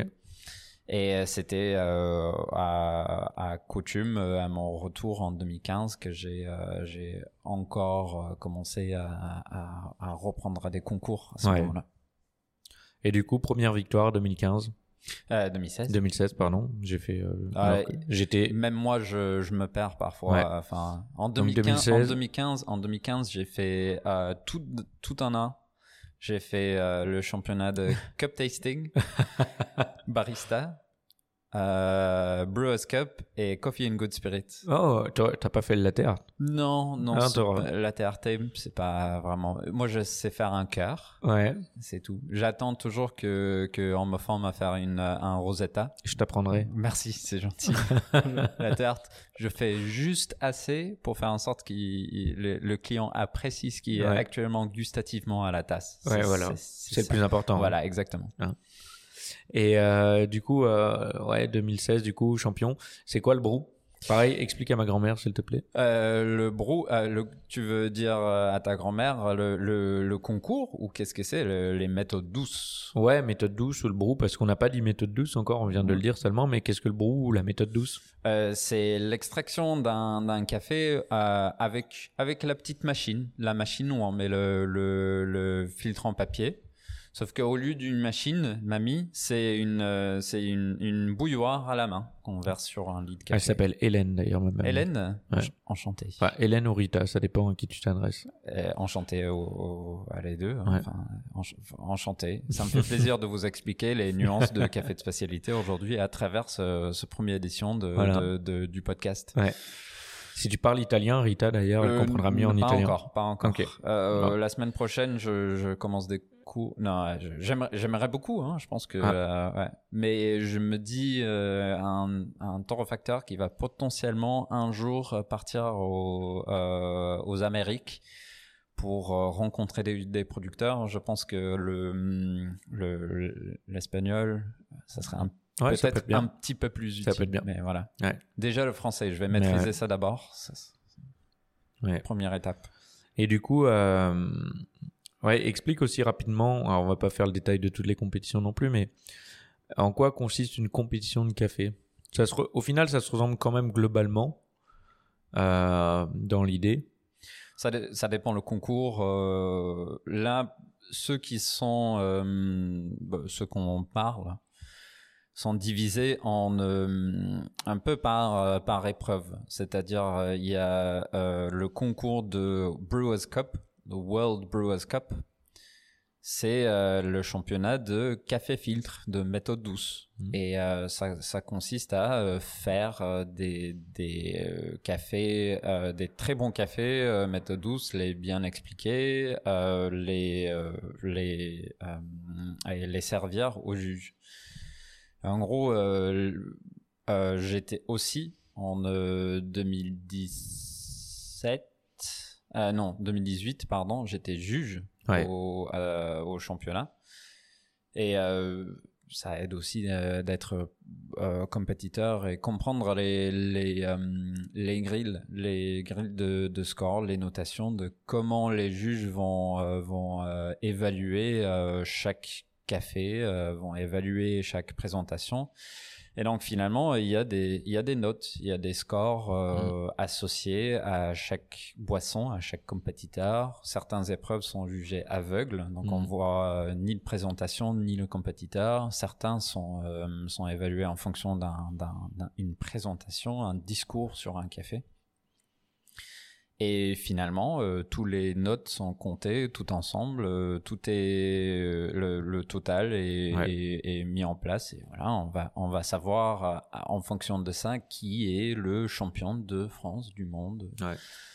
Et euh, c'était euh, à, à coutume à mon retour en 2015 que j'ai euh, j'ai encore commencé à, à, à reprendre des concours à ce Ouais. moment-là. Et du coup, première victoire 2015, Euh, 2016. 2016, pardon. J'ai fait. euh, J'étais. Même moi, je, je me perds parfois. Ouais. En Donc 2015, 2016. en 2015, en 2015, j'ai fait euh, tout, tout un an. J'ai fait le championnat de [LAUGHS] cup tasting, [LAUGHS] barista, euh, Brewers Cup et Coffee and Good Spirit. Oh, t'as pas fait le latte art Non, non, Ah, pas- la TRT, c'est pas vraiment. Moi, je sais faire un cœur, Ouais. c'est tout. J'attends toujours que qu'on me forme à faire une, un Rosetta. Je t'apprendrai. Merci, c'est gentil. [LAUGHS] la tarte, je fais juste assez pour faire en sorte que le, le client apprécie ce qui est Ouais. actuellement gustativement à la tasse. Ouais, voilà. c'est- le plus important. hein. Voilà, exactement. Et euh, du coup, euh, ouais, 2016, du coup, champion. C'est quoi le brew Pareil, explique à ma grand-mère, s'il te plaît. Euh, le le, tu veux dire à ta grand-mère le, le, le concours ou qu'est-ce que c'est le- les méthodes douces? Ouais, méthode douce ou le brew, parce qu'on n'a pas dit méthode douce encore, on vient de le dire seulement, mais qu'est-ce que le brew ou la méthode douce? C'est l'extraction d'un d'un café avec avec la petite machine, la machine où on met le, le filtre en papier. Sauf qu'au lieu d'une machine, mamie, c'est une euh, c'est une, une bouilloire à la main qu'on verse sur un lit de café. Elle s'appelle Hélène d'ailleurs, ma mamie. Hélène, Ouais. Ench- enchantée. Enfin, Hélène ou Rita, ça dépend à qui tu t'adresses. Euh, enchantée au, au- à les deux. Ouais. Enfin, ench- enchanté. Ça me fait plaisir de vous expliquer les nuances de café de spécialité aujourd'hui à travers ce, ce première édition de, Voilà. de- de- du podcast. Si tu parles italien, Rita d'ailleurs, elle Euh, comprendra mieux en pas italien. encore, pas encore. Ok. Euh, Bon. La semaine prochaine, je, je commence des beaucoup. Non, j'aimerais, beaucoup. Hein, je pense que. Ah. euh, ouais. Mais je me dis euh, un, un qui va potentiellement un jour partir au- euh, aux Amériques pour rencontrer des, des producteurs. Je pense que le, le l'espagnol, ça serait un, Ouais, ça peut peut-être un petit peu plus utile. Ça peut être bien. Mais voilà. Ouais. Déjà le français, je vais maîtriser ça d'abord. Première étape. Et du coup, euh, ouais, explique aussi rapidement. Alors, on va pas faire le détail de toutes les compétitions non plus, mais en quoi consiste une compétition de café? Ça Au final, ça se ressemble quand même globalement euh, dans l'idée. Ça, dé- ça dépend le concours. euh, là, ceux qui sont, euh, bah, ceux qu'on parle, sont divisés en un peu par par épreuve. C'est-à-dire, il y a le concours de Brewers Cup, le World Brewers Cup. C'est euh, le championnat de café filtre de méthode douce. Mhm. Et euh, ça, ça consiste à euh, faire des, des cafés, des très bons cafés, méthode douce, les bien expliquer, les, les, les servir aux juges. En gros, j'étais aussi en euh, 2017, euh, non 2018 pardon, j'étais juge Ouais. au, euh, au championnat et euh, ça aide aussi d'être compétiteur et comprendre les les les grilles, les grilles de, de score, les notations de comment les juges vont vont évaluer chaque café, vont évaluer chaque présentation. Et donc finalement, il y a des il y a des notes, il y a des scores euh, associés à chaque boisson, à chaque compétiteur. Certaines épreuves sont jugées aveugles, donc on Mhm. voit euh, ni le présentation ni le compétiteur. Certains sont euh, sont évalués en fonction d'un d'un- d'un- une présentation, un discours sur un café. Et finalement, euh, tous les notes sont comptées tout ensemble, euh, tout est euh, le, le total est, Ouais. est- est mis en place et voilà, on va on va savoir euh, en fonction de ça qui est le champion de France du monde.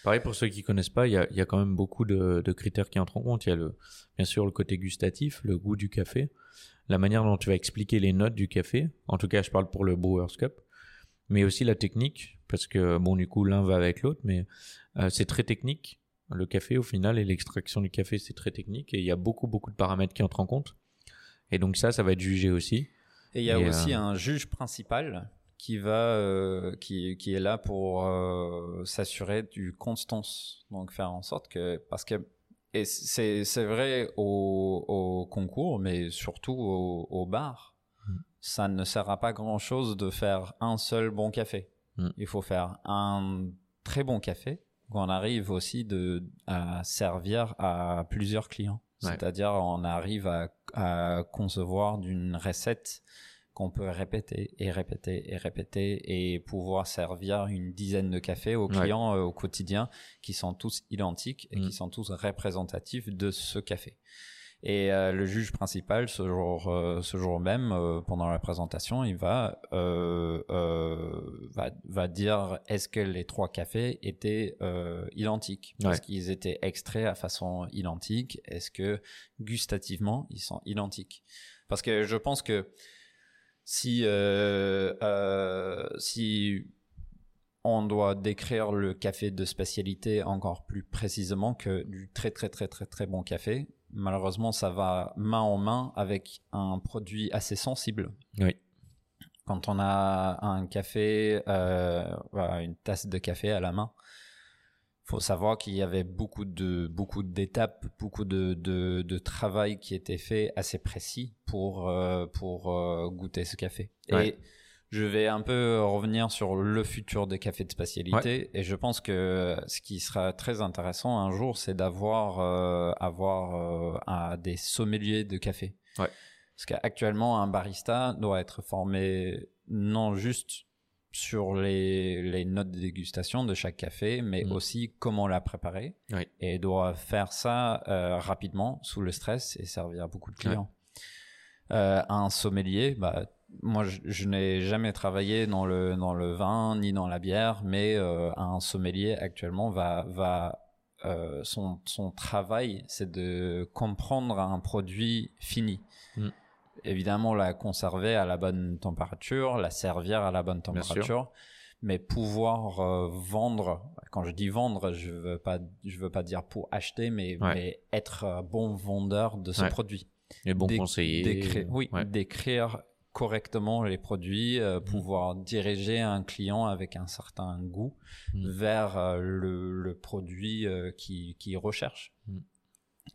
Pareil pour ceux qui connaissent pas, il y a, y a quand même beaucoup de, de critères qui entrent en compte. Il y a le, bien sûr le côté gustatif, le goût du café, la manière dont tu vas expliquer les notes du café. En tout cas, je parle pour le Brewers Cup, mais aussi la technique, parce que bon, du coup, l'un va avec l'autre, mais euh, c'est très technique. Le café, au final, et l'extraction du café, c'est très technique, et il y a beaucoup, beaucoup de paramètres qui entrent en compte. Et donc ça, ça va être jugé aussi. Et il y a Et, aussi euh, un juge principal qui va euh, qui qui est là pour euh, s'assurer du constance, donc faire en sorte que parce que et c'est c'est vrai au, au concours, mais surtout au, au bar, Mm. ça ne sert à pas grand chose de faire un seul bon café. Mm. Il faut faire un très bon café qu'on arrive aussi de à servir à plusieurs clients. Ouais. C'est-à-dire on arrive à, à concevoir d'une recette qu'on peut répéter et répéter et répéter et pouvoir servir une dizaine de cafés aux Ouais. clients euh, au quotidien qui sont tous identiques et Mm. qui sont tous représentatifs de ce café. Et euh, le juge principal, ce jour, euh, ce jour même, euh, pendant la présentation, il va, va, va dire est-ce que les trois cafés étaient identiques? Est-ce Ouais. qu'ils étaient extraits à façon identique? Est-ce que gustativement, ils sont identiques? Parce que je pense que si, euh, euh, si on doit décrire le café de spécialité encore plus précisément que du très très très très très bon café, malheureusement ça va main en main avec un produit assez sensible. Oui. Quand on a un café, euh, une tasse de café à la main, faut savoir qu'il y avait beaucoup de beaucoup d'étapes, beaucoup de, de, de travail qui était fait assez précis pour euh, pour euh, goûter ce café. Ouais. Et je vais un peu revenir sur le futur des cafés de spécialité et je pense que ce qui sera très intéressant un jour, c'est d'avoir euh, avoir euh, un- des sommeliers de café. Ouais. Parce qu'actuellement, un barista doit être formé non juste sur les, les notes de dégustation de chaque café, mais Mm. aussi comment la préparer. Oui. Et doit faire ça euh, rapidement, sous le stress, et servir à beaucoup de clients. Euh, un sommelier, bah, moi, je, je n'ai jamais travaillé dans le, dans le vin ni dans la bière, mais euh, un sommelier actuellement va, va euh, son, son travail, c'est de comprendre un produit fini. Mm. Évidemment, la conserver à la bonne température, la servir à la bonne température, mais pouvoir euh, vendre. Quand je dis vendre, je veux pas, je veux pas dire pour acheter, mais, Ouais. mais être bon vendeur de ce Ouais. produit. Les bons Déc- conseillers. décrire- oui, Ouais. décrire correctement les produits, euh, Mm. pouvoir diriger un client avec un certain goût Mm. vers euh, le, le produit euh, qu'il qui recherche. Mm.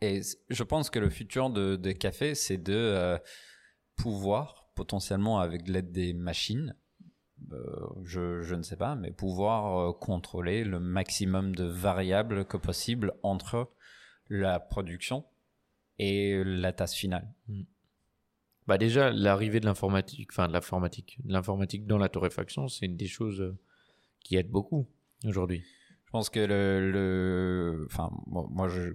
Et je pense que le futur de, de café, c'est de pouvoir, potentiellement avec l'aide des machines, je, je ne sais pas, mais pouvoir contrôler le maximum de variables que possible entre la production et la tasse finale. Bah déjà, l'arrivée de l'informatique, enfin de l'informatique, l'informatique dans la torréfaction, c'est une des choses euh, qui aide beaucoup aujourd'hui. Je pense que le, le enfin, moi, moi, je,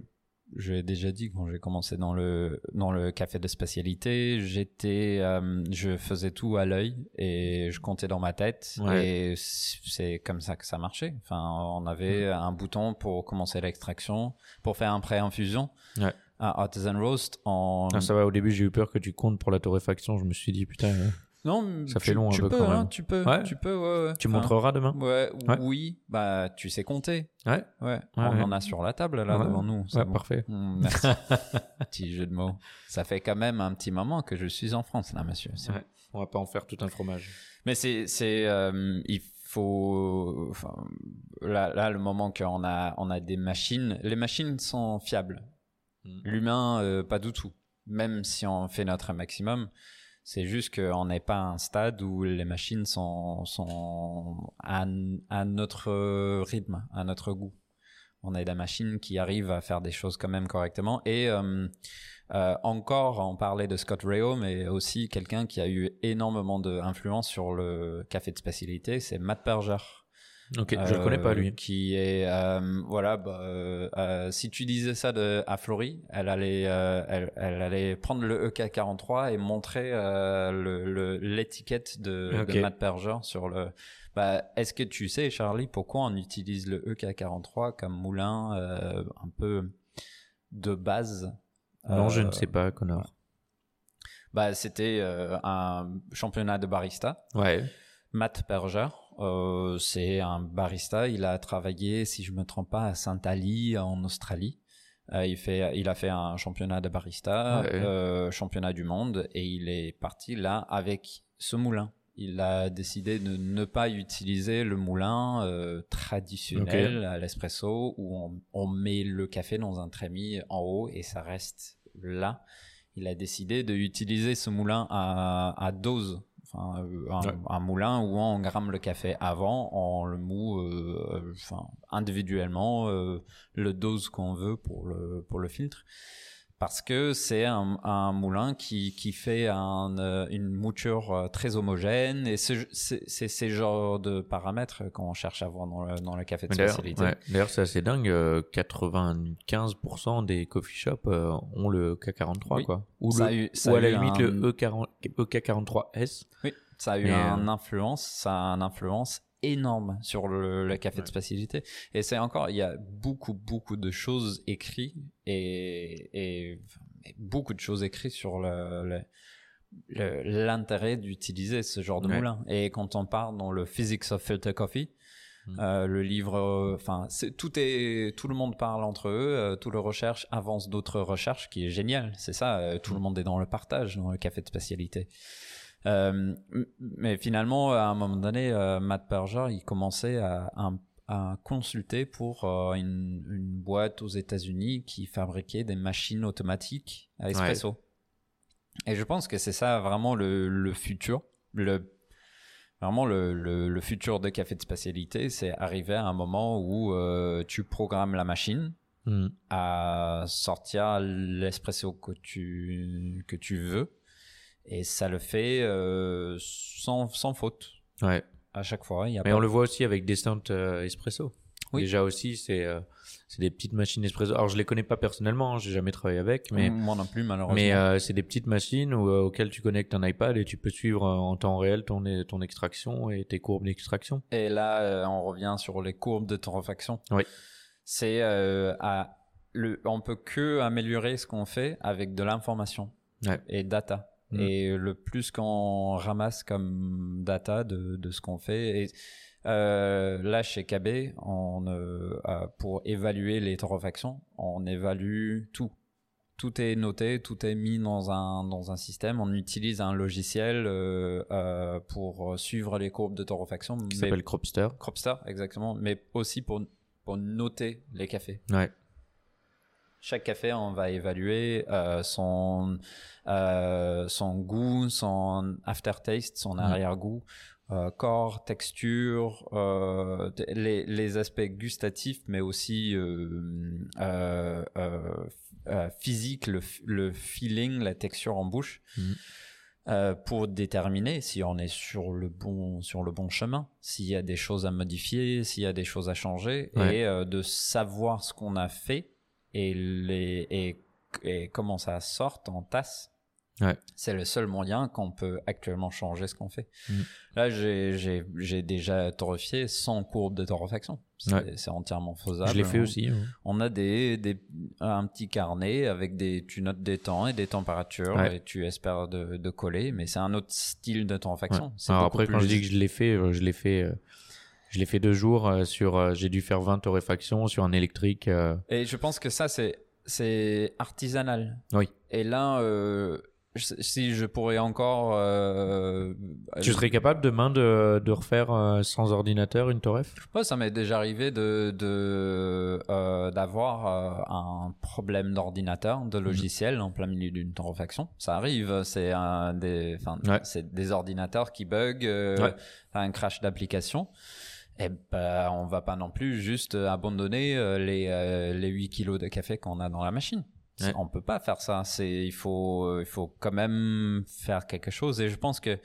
j'ai déjà dit quand j'ai commencé dans le dans le café de spécialité, j'étais, euh, je faisais tout à l'œil et je comptais dans ma tête Ouais. et c'est comme ça que ça marchait. Enfin, on avait un bouton pour commencer l'extraction, pour faire un pré-infusion. Ouais. Un artisan roast en Ah, ça va, au début, j'ai eu peur que tu comptes pour la torréfaction. Je me suis dit, putain, euh, non, Ça tu- fait long un tu peu peux, quand hein, même. tu peux, Ouais. tu peux, ouais, ouais. tu Enfin, montreras demain Ouais, oui, bah tu sais compter. Ouais, Ouais, on en a sur la table là devant nous. ouais, bon. parfait. Mm, Merci. [LAUGHS] petit jeu de mots. Ça fait quand même un petit moment que je suis en France là, monsieur. On va pas en faire tout un fromage. Mais c'est, c'est, euh, il faut, enfin, là, là, le moment qu'on a, on a des machines, les machines sont fiables. Mm. L'humain, euh, pas du tout. Même si on fait notre maximum, c'est juste qu'on n'est pas à un stade où les machines sont, sont à, notre rythme, à notre goût. On a des machines qui arrivent à faire des choses quand même correctement. Et euh, euh, encore, on parlait de Scott Rao, mais aussi quelqu'un qui a eu énormément d'influence sur le café de spécialité, c'est Matt Perger. Ok, je le connais pas Euh, lui. Qui est euh, voilà, bah, euh, si tu disais ça de à Florie, elle allait, elle, elle allait prendre le EK43 et montrer le- l'étiquette de, Matt Perger sur le. Bah, est-ce que tu sais, Charlie, pourquoi on utilise le EK43 comme moulin euh, un peu de base? Non, je ne sais pas, connard. Bah, c'était euh, un championnat de barista. Ouais. Matt Perger, euh, c'est un barista. Il a travaillé, si je me trompe pas, à Saint-Ali en Australie. Euh, il fait, il a fait un championnat de barista, Ouais. euh, championnat du monde, et il est parti là avec ce moulin. Il a décidé de ne pas utiliser le moulin traditionnel à l'espresso où on, on met le café dans un trémie en haut et ça reste là. Il a décidé d'utiliser ce moulin à, à dose, enfin, euh, un, Ouais. un moulin où on gramme le café avant, on le moue euh, enfin, individuellement, euh, le dose qu'on veut pour le, pour le filtre. Parce que c'est un, un moulin qui, qui fait un, euh, une mouture euh, très homogène et c'est ces genres de paramètres qu'on cherche à voir dans le, dans le café de spécialité. ouais, d'ailleurs, c'est assez dingue. euh, 95% des coffee shops euh, ont le K43, Oui. quoi. Ou, le, eu- ou à la limite un- le E E40, EK43S. Oui, ça a eu une euh, influence, ça a une influence énorme sur le, le café de Ouais. spécialité. Et c'est encore, il y a beaucoup, beaucoup de choses écrites et, et, et beaucoup de choses écrites sur le, le- le- l'intérêt d'utiliser ce genre de Ouais. moulin. Et quand on part dans le Physics of Filter Coffee, Mm. euh, le livre, euh, enfin, c'est tout est, tout le monde parle entre eux, euh, tout le recherche avance d'autres recherches, qui est génial. C'est ça, euh, tout le monde est dans le partage dans le café de spécialité. Euh, mais finalement, à un moment donné, euh, Matt Perger, il commençait à, à- à consulter pour euh, une, une boîte aux États-Unis qui fabriquait des machines automatiques à espresso. Et je pense que c'est ça vraiment le, le futur. Le, vraiment le, le, le futur de café de spécialité, c'est arriver à un moment où euh, tu programmes la machine Hmm. à sortir l'espresso que tu, que tu veux. Et ça le fait euh, sans, sans faute Ouais. à chaque fois. Il y a Mais pas- on le voit aussi avec Descent euh, Espresso. Oui. Déjà aussi, c'est euh, des petites machines espresso. Alors, je les connais pas personnellement, hein, j'ai jamais travaillé avec, mais Moi non plus, malheureusement. Mais euh, c'est des petites machines où, euh, auxquelles tu connectes un iPad et tu peux suivre en temps réel ton, ton extraction et tes courbes d'extraction. Et là, on revient sur les courbes de torréfaction. Oui. C'est à le, on peut que améliorer ce qu'on fait avec de l'information Ouais. et data. Mhm. Et le plus qu'on ramasse comme data de, de ce qu'on fait. Et euh, là, chez KB, on, euh, pour évaluer les torréfactions, on évalue tout. Tout est noté, tout est mis dans un, dans un système. On utilise un logiciel euh, pour suivre les courbes de torréfaction. Qui s'appelle Cropster. Cropstar, exactement, mais aussi pour, pour noter les cafés. Ouais. Chaque café, on va évaluer euh, son, euh, son goût, son aftertaste, son arrière-goût, euh, corps, texture, les, les aspects gustatifs, mais aussi physique, le, feeling, la texture en bouche. Euh, pour déterminer si on est sur le bon sur le bon chemin, s'il y a des choses à modifier, s'il y a des choses à changer, Ouais. et de savoir ce qu'on a fait et les et, et comment ça sort en tasse. Ouais. C'est le seul moyen qu'on peut actuellement changer ce qu'on fait. Mhm. Là, j'ai déjà torréfié sans courbe de torréfaction. C'est Ouais. entièrement faisable. Je l'ai fait On- aussi. ouais. on a des, des, un petit carnet avec des, tu notes des temps et des températures et tu espères de, de coller, mais c'est un autre style de torréfaction. Alors après, quand je dis que je l'ai fait, euh, je l'ai fait, euh, je l'ai fait deux jours euh, sur. euh, J'ai dû faire 20 torréfactions sur un électrique. euh, Et je pense que ça, c'est, c'est artisanal. Oui. Et là, euh, si je pourrais encore, euh, Tu serais capable demain de, de refaire euh, sans ordinateur une torref Ouais, ça m'est déjà arrivé de, de d'avoir un problème d'ordinateur, Mhm. de logiciel en plein milieu d'une torréfaction. Ça arrive, c'est un des, Ouais. c'est des ordinateurs qui bug, Ouais. un crash d'application. Et ben, on va pas non plus juste abandonner euh, les euh, les 8 kilos de café qu'on a dans la machine. Ouais. On peut pas faire ça. C'est il faut euh, il faut quand même faire quelque chose. Et je pense que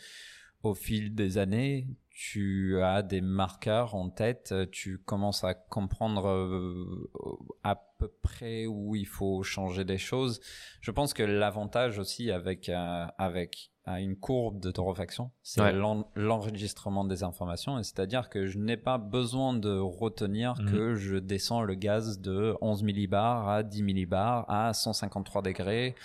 au fil des années, tu as des marqueurs en tête, euh, tu commences à comprendre euh, à peu près où il faut changer des choses. Je pense que l'avantage aussi avec euh, avec une courbe de torréfaction, c'est Ouais. l'enregistrement des informations, et c'est-à-dire que je n'ai pas besoin de retenir Mhm. que je descends le gaz de 11 millibars à 10 millibars à 153 degrés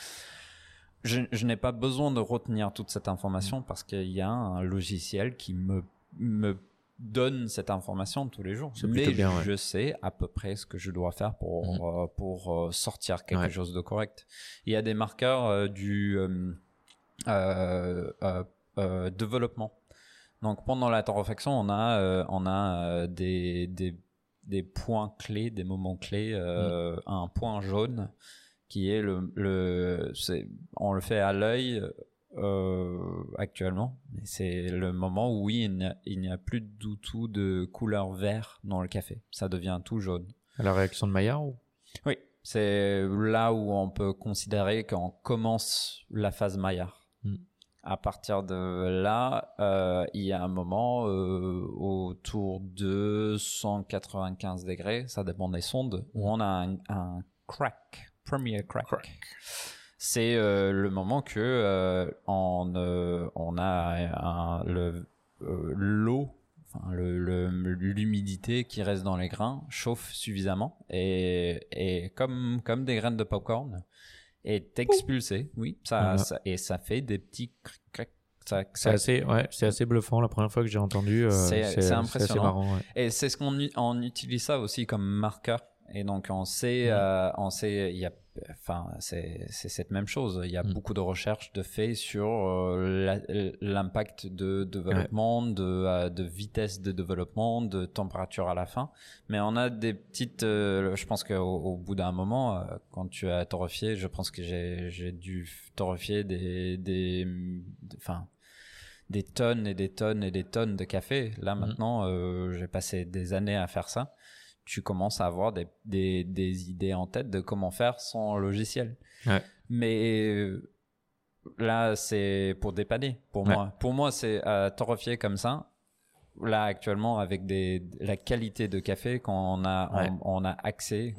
je, je n'ai pas besoin de retenir toute cette information Mm. parce qu'il y a un logiciel qui me, me donne cette information tous les jours. Mais ouais. je sais à peu près ce que je dois faire pour, Mhm. euh, pour euh, sortir quelque Ouais. chose de correct. Il y a des marqueurs euh, du euh, développement. Donc pendant la torréfaction, on a, euh, on a euh, des, des, des points clés, des moments clés, euh, un point jaune qui est le, le c'est, on le fait à l'œil euh, actuellement, c'est le moment où oui, il n'y a, plus du tout de couleur vert dans le café. Ça devient tout jaune. la réaction de Maillard ou? Oui, c'est là où on peut considérer qu'on commence la phase Maillard. Mm. À partir de là, euh, il y a un moment euh, autour de 195 degrés, ça dépend des sondes, où on a un, un crack, premier crack. C'est euh, le moment que on, on a un- le l'eau enfin, le- le- l'humidité qui reste dans les grains chauffe suffisamment et, et comme, comme des graines de popcorn est expulsé, oui, ça, Voilà. ça- et ça fait des petits cric, cric, ça, C'est assez, ouais, c'est assez bluffant. La première fois que j'ai entendu, euh, C'est- impressionnant. marrant. ouais. Et c'est ce qu'on on utilise ça aussi comme marqueur. Et donc on sait, euh, on sait, il y a, enfin c'est cette même chose. Il y a Mhm. beaucoup de recherches de faits sur euh, l'impact de développement, de, euh, de vitesse de développement, de température à la fin. Mais on a des petites, je pense qu'au au bout d'un moment, quand tu as torréfié, je pense que j'ai dû torréfier des des, enfin des tonnes et des tonnes et des tonnes de café. Là Mhm. maintenant, j'ai passé des années à faire ça. Tu commences à avoir des, des, des idées en tête de comment faire sans logiciel. Ouais. Mais euh, là, c'est pour dépanner. Pour Ouais. moi, pour moi, c'est euh, torréfier comme ça. Là, actuellement, avec des, la qualité de café qu'on a, Ouais. on, on a accès,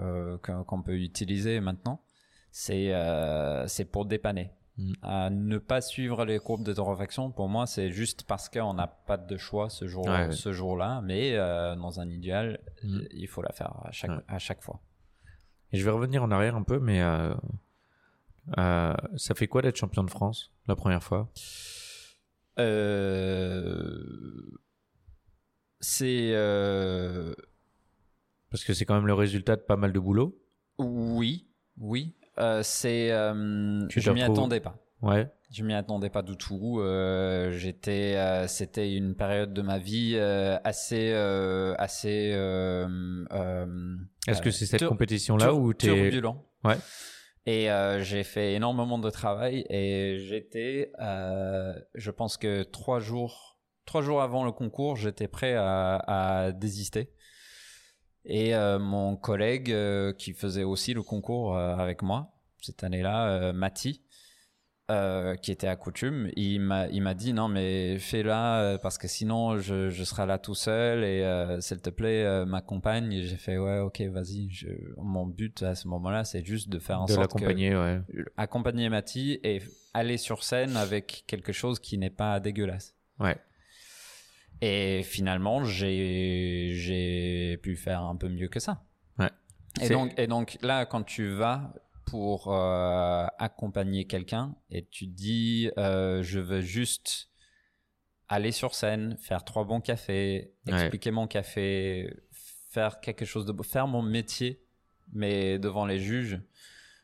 euh, qu'on qu'on peut utiliser maintenant, c'est euh, c'est pour dépanner. Mm. À ne pas suivre les courbes de torréfaction, pour moi, c'est juste parce qu'on n'a pas de choix ce jour, Ouais, ouais. ce jour-là. Mais euh, dans un idéal, Mm. il faut la faire à chaque, Ouais. à chaque fois. Et je vais revenir en arrière un peu, mais euh, euh, ça fait quoi d'être champion de France la première fois? C'est Parce que c'est quand même le résultat de pas mal de boulot? oui, oui. Euh, c'est euh, Tu je m'y attendais pas. Ouais. Je m'y attendais pas du tout. Euh, j'étais, euh, c'était une période de ma vie euh, assez, assez. Est-ce que c'est cette compétition-là où t'es turbulent. Ouais. Et j'ai fait énormément de travail et j'étais, je pense que trois jours, trois jours avant le concours, j'étais prêt à, à désister. Et euh, mon collègue euh, qui faisait aussi le concours euh, avec moi cette année-là, Mati, euh, qui était à coutume, il m'a il m'a dit non mais fais-la euh, parce que sinon je, je serai là tout seul et euh, s'il te plaît m'accompagne. Et J'ai fait ouais ok vas-y. Je- Mon but à ce moment-là c'est juste de faire en de sorte que l'accompagner, ouais. accompagner Mati et aller sur scène avec quelque chose qui n'est pas dégueulasse. Ouais. Et finalement, j'ai pu faire un peu mieux que ça. Ouais. Et donc et donc là, quand tu vas pour euh, accompagner quelqu'un et tu dis euh, je veux juste aller sur scène, faire trois bons cafés, Ouais. expliquer mon café, faire quelque chose de beau, faire mon métier, mais devant les juges.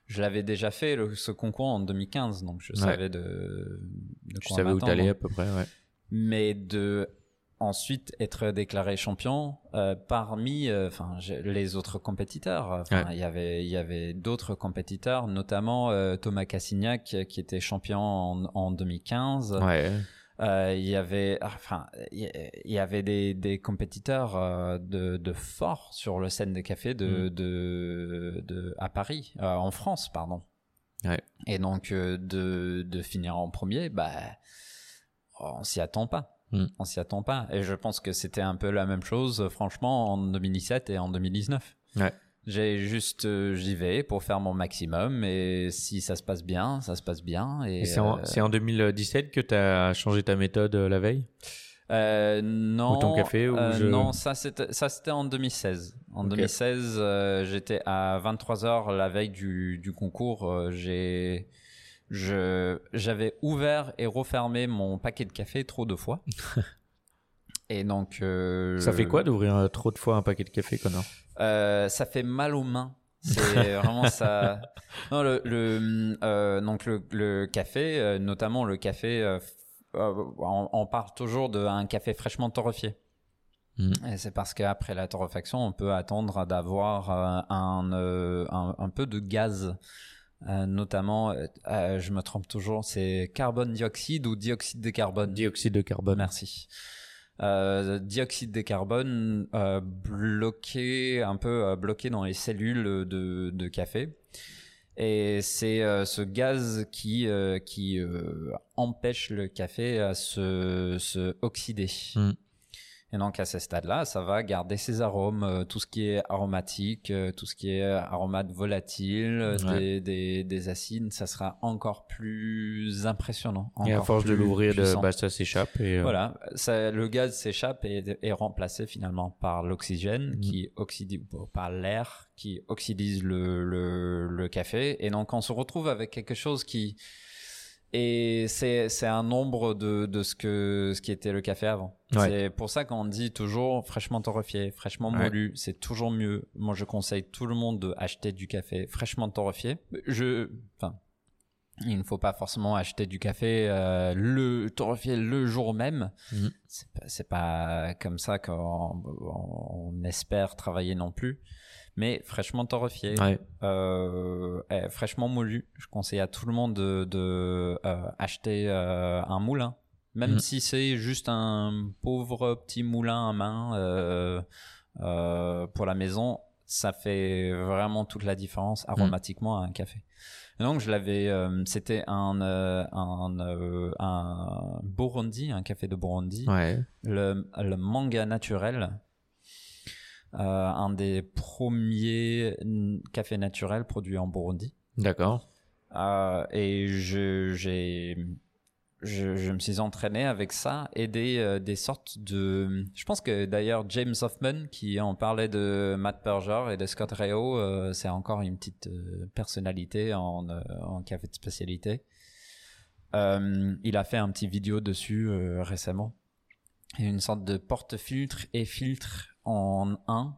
Je l'avais déjà fait le- ce concours en 2015, donc je Ouais. savais de, de Tu savais où t'allais à peu près, ouais. mais de ensuite être déclaré champion euh, parmi euh, enfin les autres compétiteurs Ouais. il y avait il y avait d'autres compétiteurs notamment euh, Thomas Cassignac qui était champion en, en 2015 Ouais. Euh, il y avait enfin il y- avait des, des compétiteurs de, de fort sur le scène des cafés de, Mm. de, de à Paris en France pardon Ouais. et donc de, de finir en premier bah on s'y attend pas Mm. on s'y attend pas et je pense que c'était un peu la même chose franchement en 2017 et en 2019 Ouais. j'ai juste euh, j'y vais pour faire mon maximum et si ça se passe bien ça se passe bien et, Et c'est en, euh, c'est en 2017 que t'as changé ta méthode euh, la veille? Euh, non. Ou ton café, ou euh, je- Non, ça c'était ça c'était en 2016. En Ok. 2016, euh, j'étais à 23 heures la veille du, du concours. euh, j'ai je j'avais ouvert et refermé mon paquet de café trop de fois. [LAUGHS] et donc euh, Ça fait quoi d'ouvrir euh, trop de fois un paquet de café, Connor euh, ça fait mal aux mains. C'est [LAUGHS] vraiment ça. Non, le, le, euh, donc le, le café, euh, notamment le café, euh, f- euh, on, on parle toujours d'un café fraîchement torréfié. Mhm. Et c'est parce qu'après la torréfaction, on peut attendre d'avoir euh, un, euh, un, un peu de gaz. Euh, notamment, euh, euh, je me trompe toujours, c'est carbone dioxyde ou dioxyde de carbone? Dioxyde de carbone. Merci. Euh, dioxyde de carbone bloqué, un peu bloqué dans les cellules de, de café. Et c'est ce gaz qui, qui empêche le café à se, se oxyder. Mm. Et donc à ce stade-là, ça va garder ses arômes, euh, tout ce qui est aromatique, euh, tout ce qui est aromates volatiles, euh, Ouais. des, des, des acides, ça sera encore plus impressionnant. Et à force de l'ouvrir, bah, ça s'échappe. Et, euh, Voilà, ça, le gaz s'échappe et est remplacé finalement par l'oxygène Mhm. qui oxydise, par l'air qui oxydise le, le, le café. Et donc on se retrouve avec quelque chose qui et c'est c'est un nombre de, de ce que ce qui était le café avant. Ouais. C'est pour ça qu'on dit toujours fraîchement torréfié, fraîchement Ouais. moulu, c'est toujours mieux. Moi je conseille tout le monde de acheter du café fraîchement torréfié. Je enfin il ne faut pas forcément acheter du café euh, le torréfié le jour même. Mhm. C'est pas, c'est pas comme ça qu'on on espère travailler non plus. Mais fraîchement torréfié, Ouais. euh, eh, fraîchement moulu. Je conseille à tout le monde de, de euh, acheter euh, un moulin, même Mhm. si c'est juste un pauvre petit moulin à main pour la maison. Ça fait vraiment toute la différence aromatiquement à un café. Et donc je l'avais, c'était un un, un Burundi, un café de Burundi, Ouais. le, le manga naturel, un des premiers cafés naturels produits en Burundi. D'accord. Euh, et je, j'ai, je, je me suis entraîné avec ça et des, euh, des sortes de. Je pense que d'ailleurs James Hoffman, qui en parlait de Matt Berger et de Scott Reo, euh, c'est encore une petite euh, personnalité en, euh, en café de spécialité. Euh, il a fait un petit vidéo dessus euh, récemment. Une sorte de porte-filtre et filtre en un.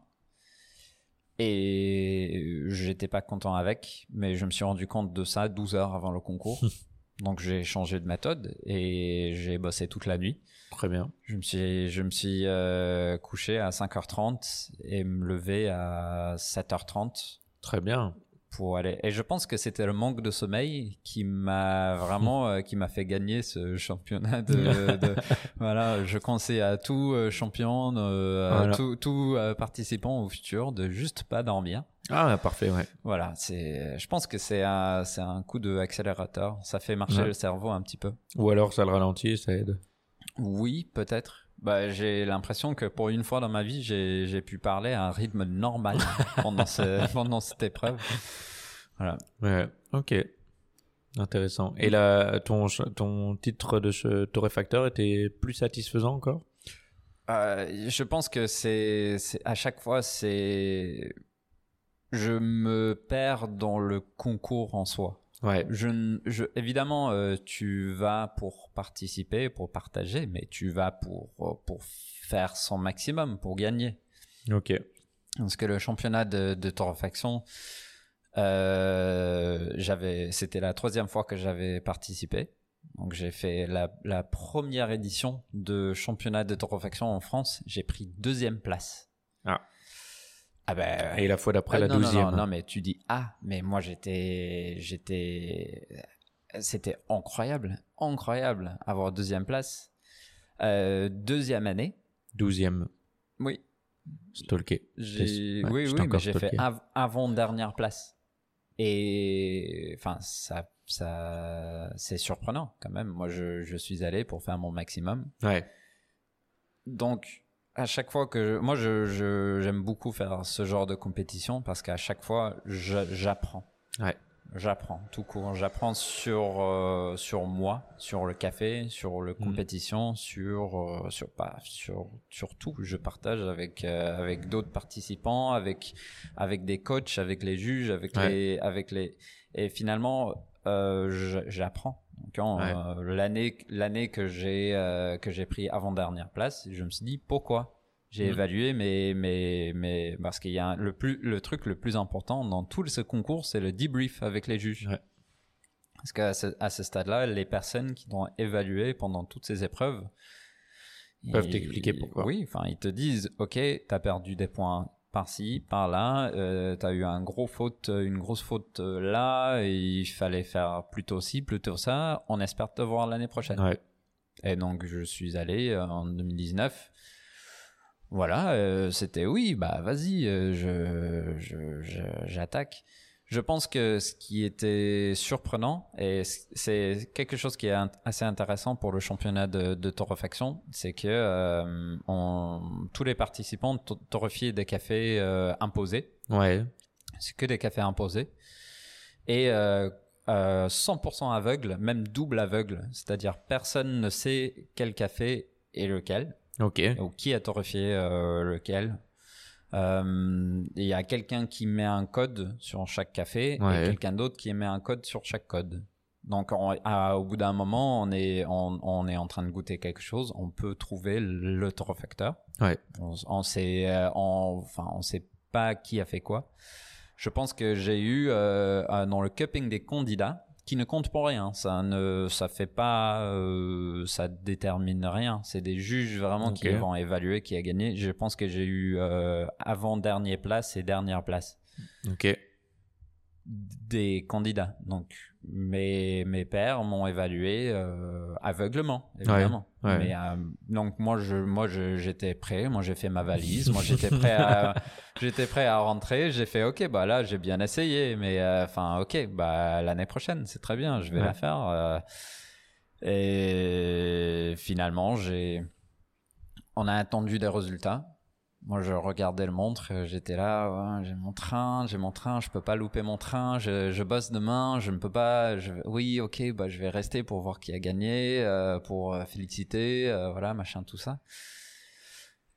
Et j'étais pas content avec, mais je me suis rendu compte de ça 12 heures avant le concours. [LAUGHS] Donc j'ai changé de méthode et j'ai bossé toute la nuit. Très bien. Je me suis, je me suis euh, couché à 5h30 et me levé à 7h30 Très bien. Pour aller. Et je pense que c'était le manque de sommeil qui m'a vraiment, euh, qui m'a fait gagner ce [LAUGHS] championnat. De, de- [LAUGHS] voilà, je conseille à tout euh, champion, euh, à tout, tout participant au futur de juste pas dormir. Ah, parfait, ouais. Voilà, c'est. Je pense que c'est un, c'est un coup de accélérateur. Ça fait marcher Ouais. le cerveau un petit peu. Ou alors ça le ralentit, ça aide. Oui, peut-être. Bah, j'ai l'impression que pour une fois dans ma vie, j'ai pu parler à un rythme normal [LAUGHS] pendant, ce, pendant cette épreuve. Voilà. Ouais, ok. Intéressant. Et là, ton, ton titre de ce torréfacteur était plus satisfaisant encore? Euh, je pense que c'est- à chaque fois c'est je me perds dans le concours en soi. Ouais. Je, je évidemment euh, tu vas pour participer, pour partager, mais tu vas pour pour faire son maximum pour gagner. Ok. Parce que le championnat de, de torréfaction, euh, j'avais, c'était la troisième fois que j'avais participé. Donc j'ai fait la, la première édition de championnat de torréfaction en France. J'ai pris deuxième place. Ah. Ah ben. Et la fois d'après, ah, la non, douzième. Non, non, mais tu dis ah, mais moi j'étais, j'étais, c'était incroyable, incroyable avoir deuxième place. Euh, deuxième année. Douzième. Oui, Stalké. Ouais, oui, oui, mais j'ai fait av- avant dernière place. Et enfin, ça, ça, c'est surprenant quand même. Moi, je, je suis allé pour faire mon maximum. Ouais. Donc, à chaque fois que, moi, je, je- j'aime beaucoup faire ce genre de compétition parce qu'à chaque fois, je- j'apprends. Ouais. J'apprends tout court. J'apprends sur euh, sur moi, sur le café, sur le compétition, sur euh, sur pas sur sur tout. Je partage avec euh, avec d'autres participants, avec avec des coachs, avec les juges, avec Ouais. les avec les et finalement je- j'apprends. Quand, Ouais. euh, l'année l'année que j'ai euh, que j'ai pris avant dernière place, je me suis dit pourquoi? J'ai Mhm. évalué, mais, mais, mais parce qu'il y a un- le, plus, le truc le plus important dans tout ce concours, c'est le debrief avec les juges. Ouais. Parce qu'à ce, à ce stade-là, les personnes qui t'ont évalué pendant toutes ces épreuves Peuvent t'expliquer pourquoi. Oui, enfin, ils te disent, ok, t'as perdu des points par-ci, par-là, euh, t'as eu un gros faute, une grosse faute euh, là, et il fallait faire plutôt ci, plutôt ça. On espère te voir l'année prochaine. Ouais. Et donc je suis allé euh, en 2019. Voilà, euh, c'était oui, bah vas-y, euh, je- j'attaque. Je pense que ce qui était surprenant, et c'est quelque chose qui est assez intéressant pour le championnat de, de torréfaction, c'est que euh, on- tous les participants to- torréfient des cafés euh, imposés. Ouais. C'est que des cafés imposés. Et euh, euh, 100% aveugle, même double aveugle. C'est-à-dire personne ne sait quel café est lequel, Ok. ou qui a torréfié lequel. Euh, Il y a quelqu'un qui met un code sur chaque café Ouais. et quelqu'un d'autre qui met un code sur chaque code. Donc, on- à- au bout d'un moment, on est, on, on est en train de goûter quelque chose, on peut trouver le torréfacteur. Ouais. On, on sait, euh, on- enfin, on sait pas qui a fait quoi. Je pense que j'ai eu euh, dans le cupping des candidats qui ne compte pour rien. Ça ne, ça fait pas, euh, ça détermine rien. C'est des juges vraiment qui vont évaluer qui a gagné. Je pense que j'ai eu euh, avant dernier place et dernière place Ok. des candidats. Donc mes mes pères m'ont évalué euh, aveuglement évidemment. Ouais, ouais. Mais euh, donc moi je moi je- j'étais prêt, moi j'ai fait ma valise, [LAUGHS] moi j'étais prêt à j'étais prêt à rentrer, j'ai fait OK bah là j'ai bien essayé mais euh, enfin OK bah l'année prochaine, c'est très bien, je vais Ouais. la faire euh, et finalement j'ai on a attendu des résultats Moi, je regardais le montre, j'étais là, ouais, j'ai mon train, j'ai mon train, je peux pas louper mon train, je, je bosse demain, je ne peux pas. Je, oui, ok, bah je vais rester pour voir qui a gagné, euh, pour euh, féliciter, euh, voilà, machin, tout ça.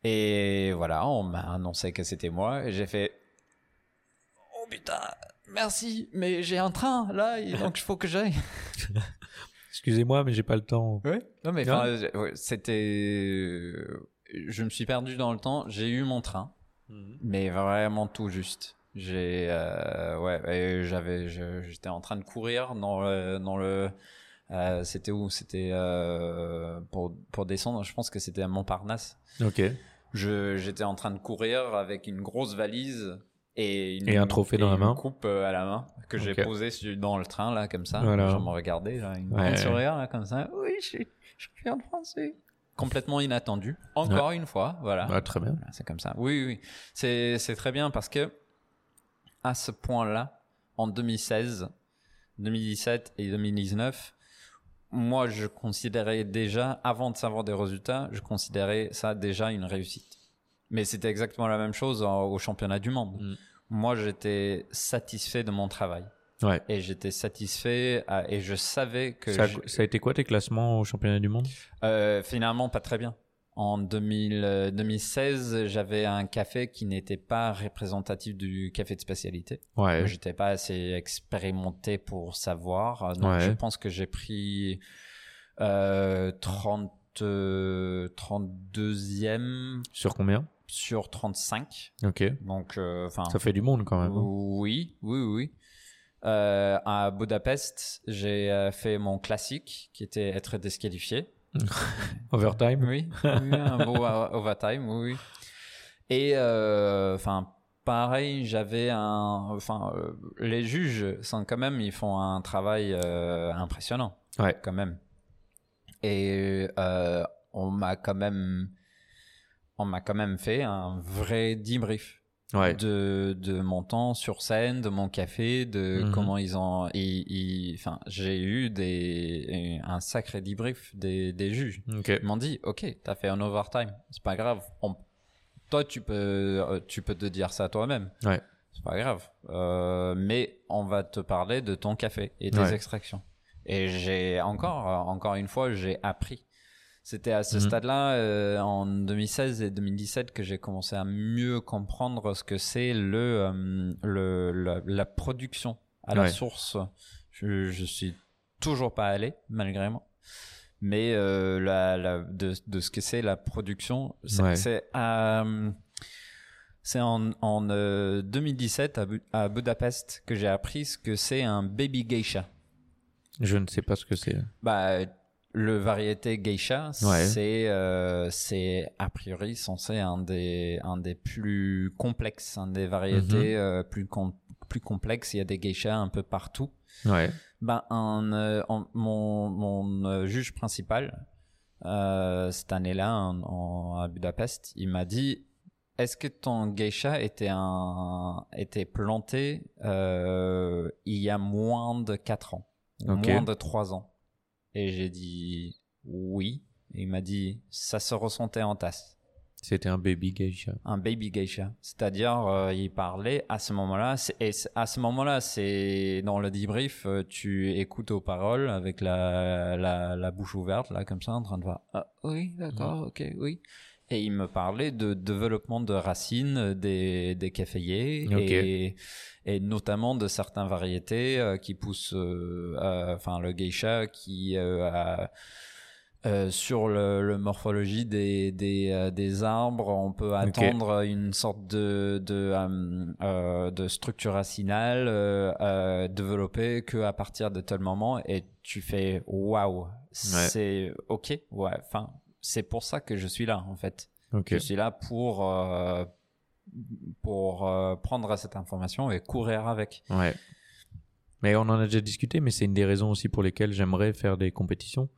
Et voilà, on m'a annoncé que c'était moi, et j'ai fait, oh putain, merci, mais j'ai un train là, et [LAUGHS] donc il faut que j'aille. Excusez-moi, mais j'ai pas le temps. Oui. Non, mais ouais, c'était. Je me suis perdu dans le temps. J'ai eu mon train, mais vraiment tout juste. J'ai. euh, ouais, j'avais. je- J'étais en train de courir dans le. Dans le euh, c'était où? C'était euh, pour, pour descendre. Je pense que c'était à Montparnasse. Ok. Je, j'étais en train de courir avec une grosse valise et, une, Et un trophée dans la une main. coupe euh, à la main que j'ai Ok. posé sur- dans le train là comme ça. Voilà. Je me regardais, là, une Ouais. grande sourire là comme ça. Oui, je suis champion de France. oui. Complètement inattendu. Encore une fois, voilà. Très bien. C'est comme ça. Oui, oui. C'est, c'est très bien parce que à ce point-là, en 2016, 2017 et 2019, moi, je considérais déjà, avant de savoir des résultats, je considérais ça déjà une réussite. Mais c'était exactement la même chose au championnat du monde. Mm. Moi, j'étais satisfait de mon travail. Ouais. Et j'étais satisfait à- et je savais que Ça a, je- ça a été quoi tes classements au championnat du monde? Euh, finalement, pas très bien. En 2000, euh, 2016, j'avais un café qui n'était pas représentatif du café de spécialité. Ouais. J'étais pas assez expérimenté pour savoir. Euh, Donc, Ouais. je pense que j'ai pris euh, 30, euh, 32e Sur combien? Sur 35. Ok. Donc, euh, Ça fait du monde quand même. hein. oui, oui, oui. Euh, à Budapest, j'ai euh, fait mon classique, qui était être disqualifié. [LAUGHS] Overtime? Oui, oui, un beau overtime, oui. Et euh, enfin, pareil, j'avais un, enfin, euh, les juges sont quand même, ils font un travail impressionnant, Ouais. quand même. Et on m'a quand même, on m'a quand même fait un vrai debrief Ouais. de, de mon temps sur scène, de mon café, de Mhm. comment ils ont. Enfin, j'ai eu des, un sacré debrief des, des juges. Ok. Ils m'ont dit, ok, t'as fait un overtime, c'est pas grave. On- Toi, tu peux, euh, tu peux te dire ça toi-même. Ouais. C'est pas grave. Euh, mais on va te parler de ton café et des Ouais. extractions. Et j'ai encore, euh, encore une fois, j'ai appris. C'était à ce Mhm. stade-là, euh, en 2016 et 2017, que j'ai commencé à mieux comprendre ce que c'est le, euh, le la, la production à la source. Je, je suis toujours pas allé, malgré moi. Mais euh, la, la, de, de ce que c'est la production, c'est Ouais. c'est, c'est en, en euh, 2017 à, Bu- à Budapest que j'ai appris ce que c'est un baby geisha. Je ne sais pas ce que c'est. Bah, le variété geisha, Ouais. c'est euh, c'est a priori censé un des un des plus complexes, un des variétés Mhm. euh, plus com- plus complexes. Il y a des geishas un peu partout. Ouais. Ben, un, euh, mon, mon juge principal, cette année-là, à Budapest, il m'a dit Est-ce que ton geisha était, un, était planté il y a moins de 4 ans? Moins de 3 ans? Et j'ai dit Oui. Et il m'a dit Ça se ressentait en tasse C'était un baby geisha. un baby geisha. C'est-à-dire, euh, il parlait à ce moment-là, et à ce moment-là, c'est dans le debrief, euh, tu écoutes aux paroles avec la, la, la bouche ouverte, là, comme ça, en train de voir, ah, oui, d'accord, ok, oui. Et il me parlait de développement de racines euh, des, des caféiers et, et notamment de certaines variétés euh, qui poussent, euh, enfin, le geisha qui a euh, sur le, le morphologie des, des, euh, des arbres, on peut attendre une sorte de, de, euh, de structure racinale développée que à partir de tel moment et tu fais waouh, c'est ok, ouais, enfin, c'est pour ça que je suis là en fait. Je suis là pour, euh, pour euh, prendre cette information et courir avec. Ouais. Mais on en a déjà discuté, mais c'est une des raisons aussi pour lesquelles j'aimerais faire des compétitions.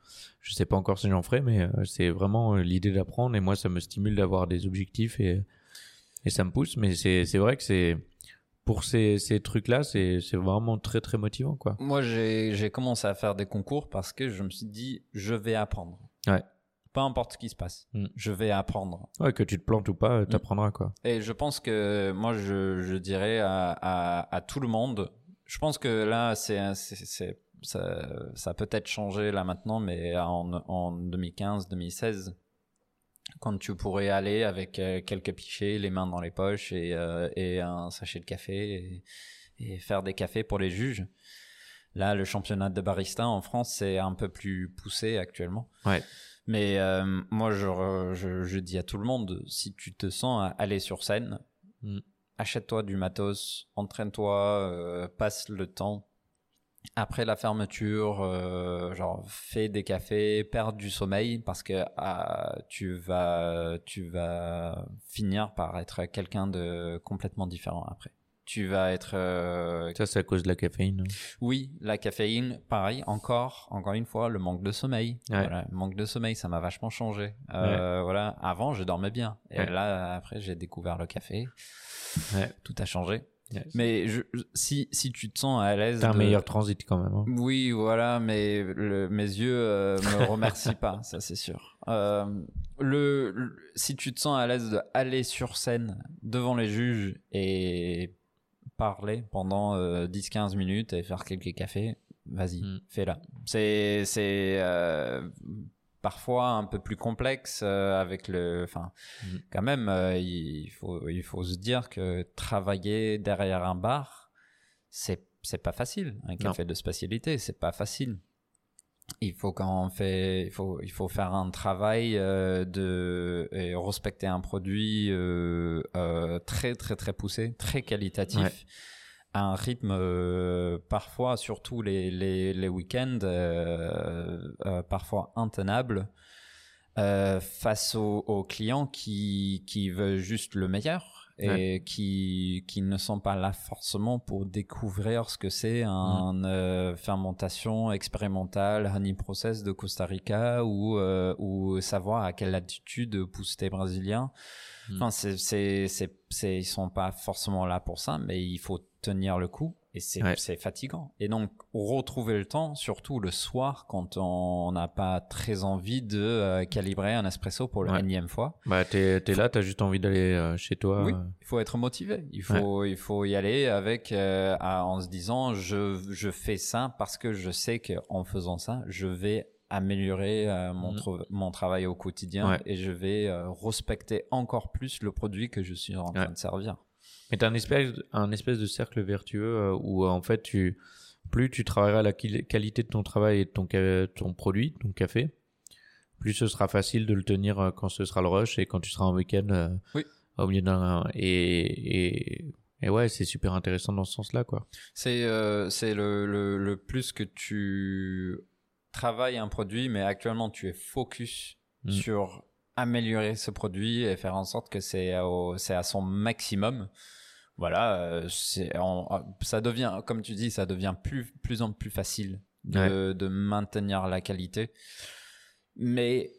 Je sais pas encore si j'en ferai, mais euh, c'est vraiment l'idée d'apprendre et moi ça me stimule d'avoir des objectifs et, et ça me pousse. Mais c'est c'est vrai que c'est pour ces, ces trucs-là, c'est c'est vraiment très très motivant quoi. Moi, j'ai j'ai commencé à faire des concours parce que je me suis dit, je vais apprendre. Ouais. Peu importe ce qui se passe, Mm. je vais apprendre. Ouais, que tu te plantes ou pas, t'apprendras quoi. Et je pense que moi, je, je dirais à, à, à tout le monde, je pense que là, c'est, ça, ça a peut-être changé là maintenant, mais en, en 2015-2016, quand tu pourrais aller avec euh, quelques pichets, les mains dans les poches et, euh, et un sachet de café et, et faire des cafés pour les juges. Là, le championnat de barista en France, c'est un peu plus poussé actuellement. Ouais. Mais euh, moi, je, je, je dis à tout le monde, si tu te sens à aller sur scène, Mm. achète-toi du matos, entraîne-toi, euh, passe le temps. Après la fermeture, euh, genre fais des cafés, perds du sommeil parce que ah, tu vas tu vas finir par être quelqu'un de complètement différent après. Tu vas être euh, Ça, c'est à cause de la caféine. oui, la caféine, pareil, encore, encore une fois, le manque de sommeil. Ouais. Voilà, le manque de sommeil, ça m'a vachement changé. Euh, Voilà, avant, je dormais bien. Et Ouais. là, après, j'ai découvert le café. Tout a changé. Yes. Mais je- si, si tu te sens à l'aise. T'as un de- meilleur transit quand même. hein. Oui, voilà, mais le- mes yeux euh, me [LAUGHS] remercient pas, ça c'est sûr. Euh, le, le- si tu te sens à l'aise d'aller sur scène devant les juges et parler pendant euh, 10-15 minutes et faire quelques cafés, vas-y, Mm. fais-la. C'est c'est euh, parfois un peu plus complexe euh, avec le, enfin, Mm. quand même, euh, il faut il faut se dire que travailler derrière un bar, c'est c'est pas facile. Un Non. café de spécialité, c'est pas facile. Il faut quand on fait, il faut il faut faire un travail euh, de et respecter un produit euh, euh, très très très poussé, très qualitatif. Ouais. à un rythme euh, parfois, surtout les, les, les week-ends, euh, euh, parfois intenable euh, face aux, aux clients qui, qui veulent juste le meilleur et qui, qui ne sont pas là forcément pour découvrir ce que c'est un euh, fermentation expérimentale honey process de Costa Rica ou, euh, ou savoir à quelle altitude poussent tes brésiliens. Mm. Enfin, c'est, c'est, c'est, ils sont pas forcément là pour ça, mais il faut tenir le coup et c'est, Ouais. fatigant. Et donc, retrouver le temps, surtout le soir, quand on n'a pas très envie de euh, calibrer un espresso pour la Ouais. énième fois. Bah, t'es t'es là, t'as juste envie d'aller euh, chez toi. Oui, euh, il faut être motivé. Il faut, il faut y aller avec euh, à- en se disant je, je fais ça parce que je sais que en faisant ça, je vais améliorer euh, mon, tra- mon travail au quotidien Ouais. et je vais euh, respecter encore plus le produit que je suis en train Ouais. de servir. Mais t'as un espèce, un espèce de cercle vertueux euh, où euh, en fait tu, plus tu travailleras la quali- qualité de ton travail et de ton, ton produit, ton café, plus ce sera facile de le tenir euh, quand ce sera le rush et quand tu seras en week-end Oui. au milieu d'un et, et et ouais c'est super intéressant dans ce sens-là quoi. C'est euh, c'est le, le, le plus que tu travailles un produit, mais actuellement tu es focus Mm. sur améliorer ce produit et faire en sorte que c'est c'est à son maximum. Voilà, euh, c'est ça devient, comme tu dis, ça devient plus plus en plus facile de, de maintenir la qualité. Mais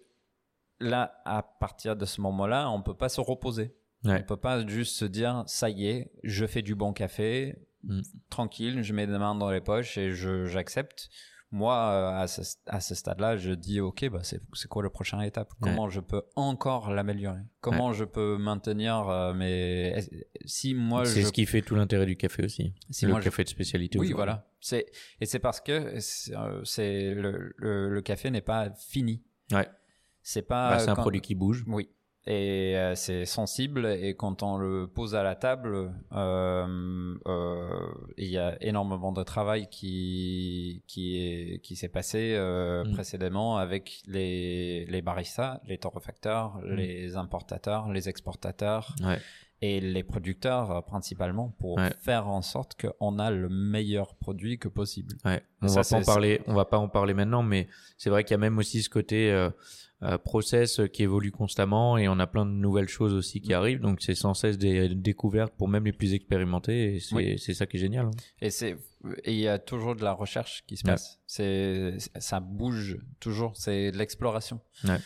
là, à partir de ce moment-là, on peut pas se reposer. Ouais. On peut pas juste se dire ça y est, je fais du bon café, Mm. tranquille, je mets les mains dans les poches et je j'accepte. Moi, euh, à ce, à ce stade-là, je dis ok, bah c'est c'est quoi la prochaine étape? Comment je peux encore l'améliorer? Comment je peux maintenir euh, mes si moi c'est je ce qui fait tout l'intérêt du café aussi. si le moi je- café de spécialité. oui voilà c'est et c'est parce que c'est euh, c'est le, le le café n'est pas fini. Ouais. C'est pas Bah, c'est un quand- produit qui bouge. oui. Et euh, c'est sensible et quand on le pose à la table, euh, euh, il y a énormément de travail qui qui est qui s'est passé euh, Mm. précédemment avec les les baristas, les torréfacteurs, Mm. les importateurs, les exportateurs Ouais. et les producteurs euh, principalement pour Ouais. faire en sorte qu'on a le meilleur produit que possible. Ouais, on Ça, va pas en parler, on va pas en parler maintenant, mais c'est vrai qu'il y a même aussi ce côté process qui évolue constamment et on a plein de nouvelles choses aussi Mm. qui arrivent, donc c'est sans cesse des découvertes pour même les plus expérimentés et c'est Oui. ça qui est génial. hein. Et c'est il y a toujours de la recherche qui se Ouais. passe. C'est ça bouge toujours. C'est de l'exploration. Ouais.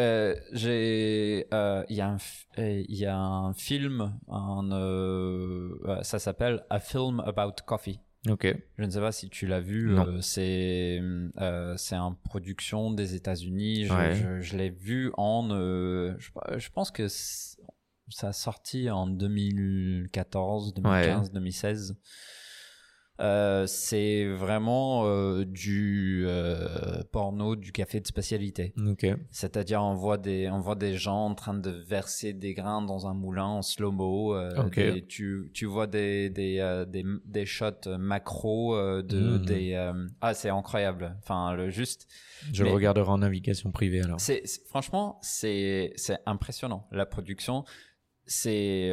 Euh, J'ai euh, il y a un euh, il y a un film un euh, euh, ça s'appelle A Film About Coffee. Ok. Je ne sais pas si tu l'as vu. Euh, c'est euh, c'est en production des États-Unis. Je, Ouais. je- je l'ai vu en. euh, je, je pense que ça a sorti en 2014, 2015, 2016. Euh, c'est vraiment euh, du euh, porno, du café de spécialité. C'est-à-dire, on voit des, on voit des gens en train de verser des grains dans un moulin en slow-mo. des- tu, tu vois des, des, des, des shots macro de, Mhm. des, ah, c'est incroyable. Enfin, le juste, Je Mais- le regarderai en navigation privée alors. c'est, franchement, c'est, c'est impressionnant. La production, c'est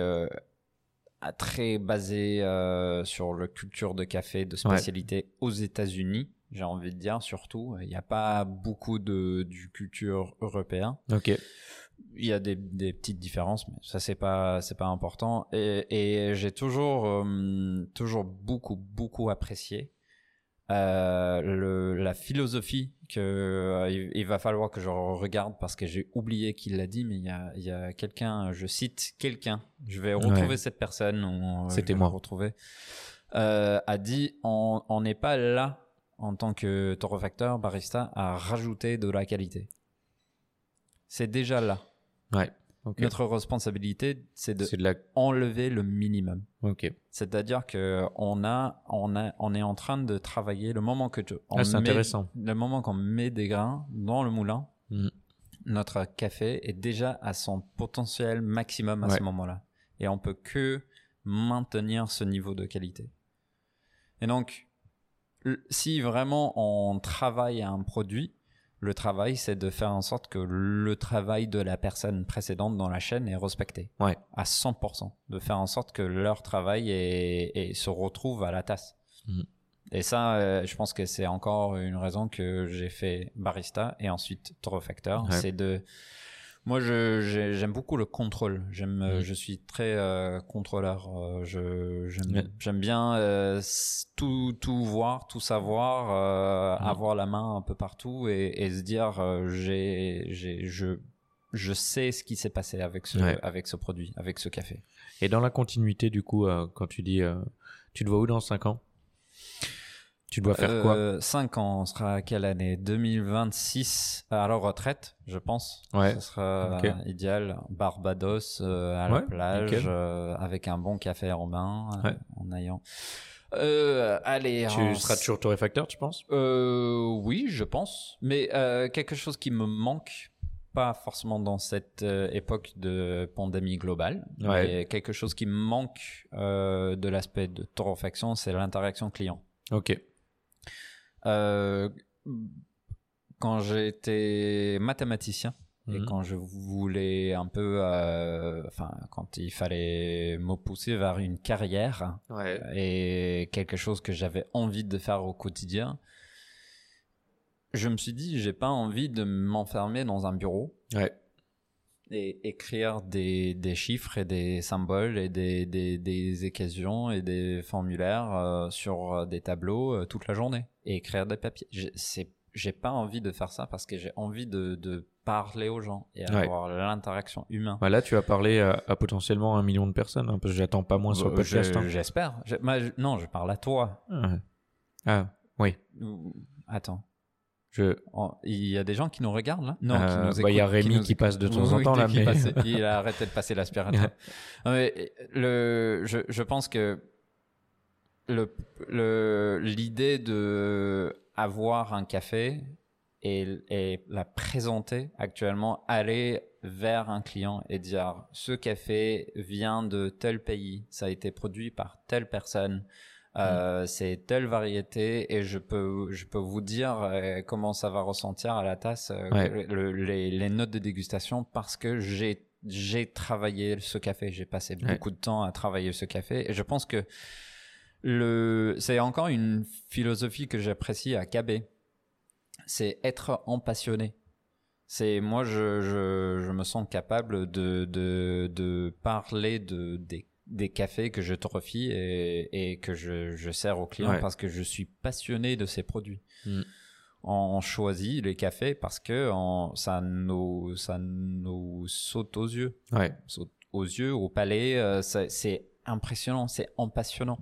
très basé euh, sur la culture de café de spécialité aux États-Unis. J'ai envie de dire surtout, il n'y a pas beaucoup de du culture européen. Ok. Il y a des, des petites différences, mais ça c'est pas c'est pas important. Et, et j'ai toujours euh, toujours beaucoup beaucoup apprécié euh, le, la philosophie que euh, il, il va falloir que je regarde parce que j'ai oublié qu'il l'a dit, mais il y a il y a quelqu'un, je cite quelqu'un, je vais retrouver Ouais. cette personne euh, C'était moi. retrouver, euh, a dit on on n'est pas là en tant que torréfacteur barista à rajouter de la qualité. C'est déjà là. Ouais. Notre responsabilité, c'est de C'est de la. enlever le minimum. C'est-à-dire que on a, on a, on est en train de travailler le moment que tu, on Ah, c'est met- intéressant. le moment qu'on met des grains dans le moulin, Mhm. notre café est déjà à son potentiel maximum à Ouais. ce moment-là, et on peut que maintenir ce niveau de qualité. Et donc, si vraiment on travaille à un produit, le travail, c'est de faire en sorte que le travail de la personne précédente dans la chaîne est respecté Ouais. à 100%, de faire en sorte que leur travail est- est- se retrouve à la tasse. Mhm. Et ça, euh, je pense que c'est encore une raison que j'ai fait barista et ensuite torréfacteur. Ouais. C'est de, moi, j'aime beaucoup le contrôle. J'aime, euh, Mhm. je suis très euh, contrôleur. Euh, je, j'aime, bien euh, tout, tout voir, tout savoir, Mhm. avoir la main un peu partout et, et se dire, j'ai, j'ai, je, je sais ce qui s'est passé avec ce, Ouais. avec ce produit, avec ce café. Et dans la continuité, du coup, quand tu dis, tu te vois où dans 5 ans? Tu dois faire quoi 5 ans, on sera à quelle année? 2026 à la retraite, je pense. Ouais. Ce sera euh, idéal. Barbados euh, à la plage euh, avec un bon café en main euh, Ouais. en ayant. Euh, allez. Tu en- seras toujours torréfacteur, tu penses? Euh, oui, je pense. Mais euh, quelque chose qui me manque, pas forcément dans cette euh, époque de pandémie globale, Ouais. mais quelque chose qui me manque euh, de l'aspect de torréfaction, c'est l'interaction client. Ok. Euh, quand j'étais mathématicien et Mhm. quand je voulais un peu, euh, enfin, quand il fallait me pousser vers une carrière Ouais. et quelque chose que j'avais envie de faire au quotidien, je me suis dit, j'ai pas envie de m'enfermer dans un bureau Ouais. Et écrire des, des chiffres et des symboles et des, des, des équations et des formulaires euh, sur euh, des tableaux euh, toute la journée et écrire des papiers. J'ai- pas envie de faire ça parce que j'ai envie de, de parler aux gens et Ouais. avoir l'interaction humaine. Bah là, tu vas parler à, à potentiellement un million de personnes, hein, parce que j'attends pas moins sur le podcast. hein. J'espère. Non, je parle à toi. Ah. Ah, oui. Ou- Attends. Je... Il y a des gens qui nous regardent là Non, Euh, qui nous bah, il y a Rémi nous qui passe de temps en temps, là, mais- passe- [LAUGHS] il a arrêté de passer l'aspirateur. [LAUGHS] Le, je, je pense que le, le, l'idée de avoir un café et, et la présenter actuellement, aller vers un client et dire ce café vient de tel pays, ça a été produit par telle personne, euh, c'est telle variété et je peux, je peux vous dire euh, comment ça va ressentir à la tasse euh, Ouais. le- les, les notes de dégustation parce que j'ai j'ai travaillé ce café, j'ai passé Ouais. beaucoup de temps à travailler ce café et je pense que le c'est encore une philosophie que j'apprécie à KB. C'est être en passionné. C'est moi je, je, je me sens capable de de, de parler de des, des cafés que je torréfie et, et que je, je sers aux clients Ouais. parce que je suis passionné de ces produits. Mm. On choisit les cafés parce que on- ça nous ça nous saute aux yeux Ouais. saute aux yeux, au palais. euh, c'est impressionnant, c'est passionnant.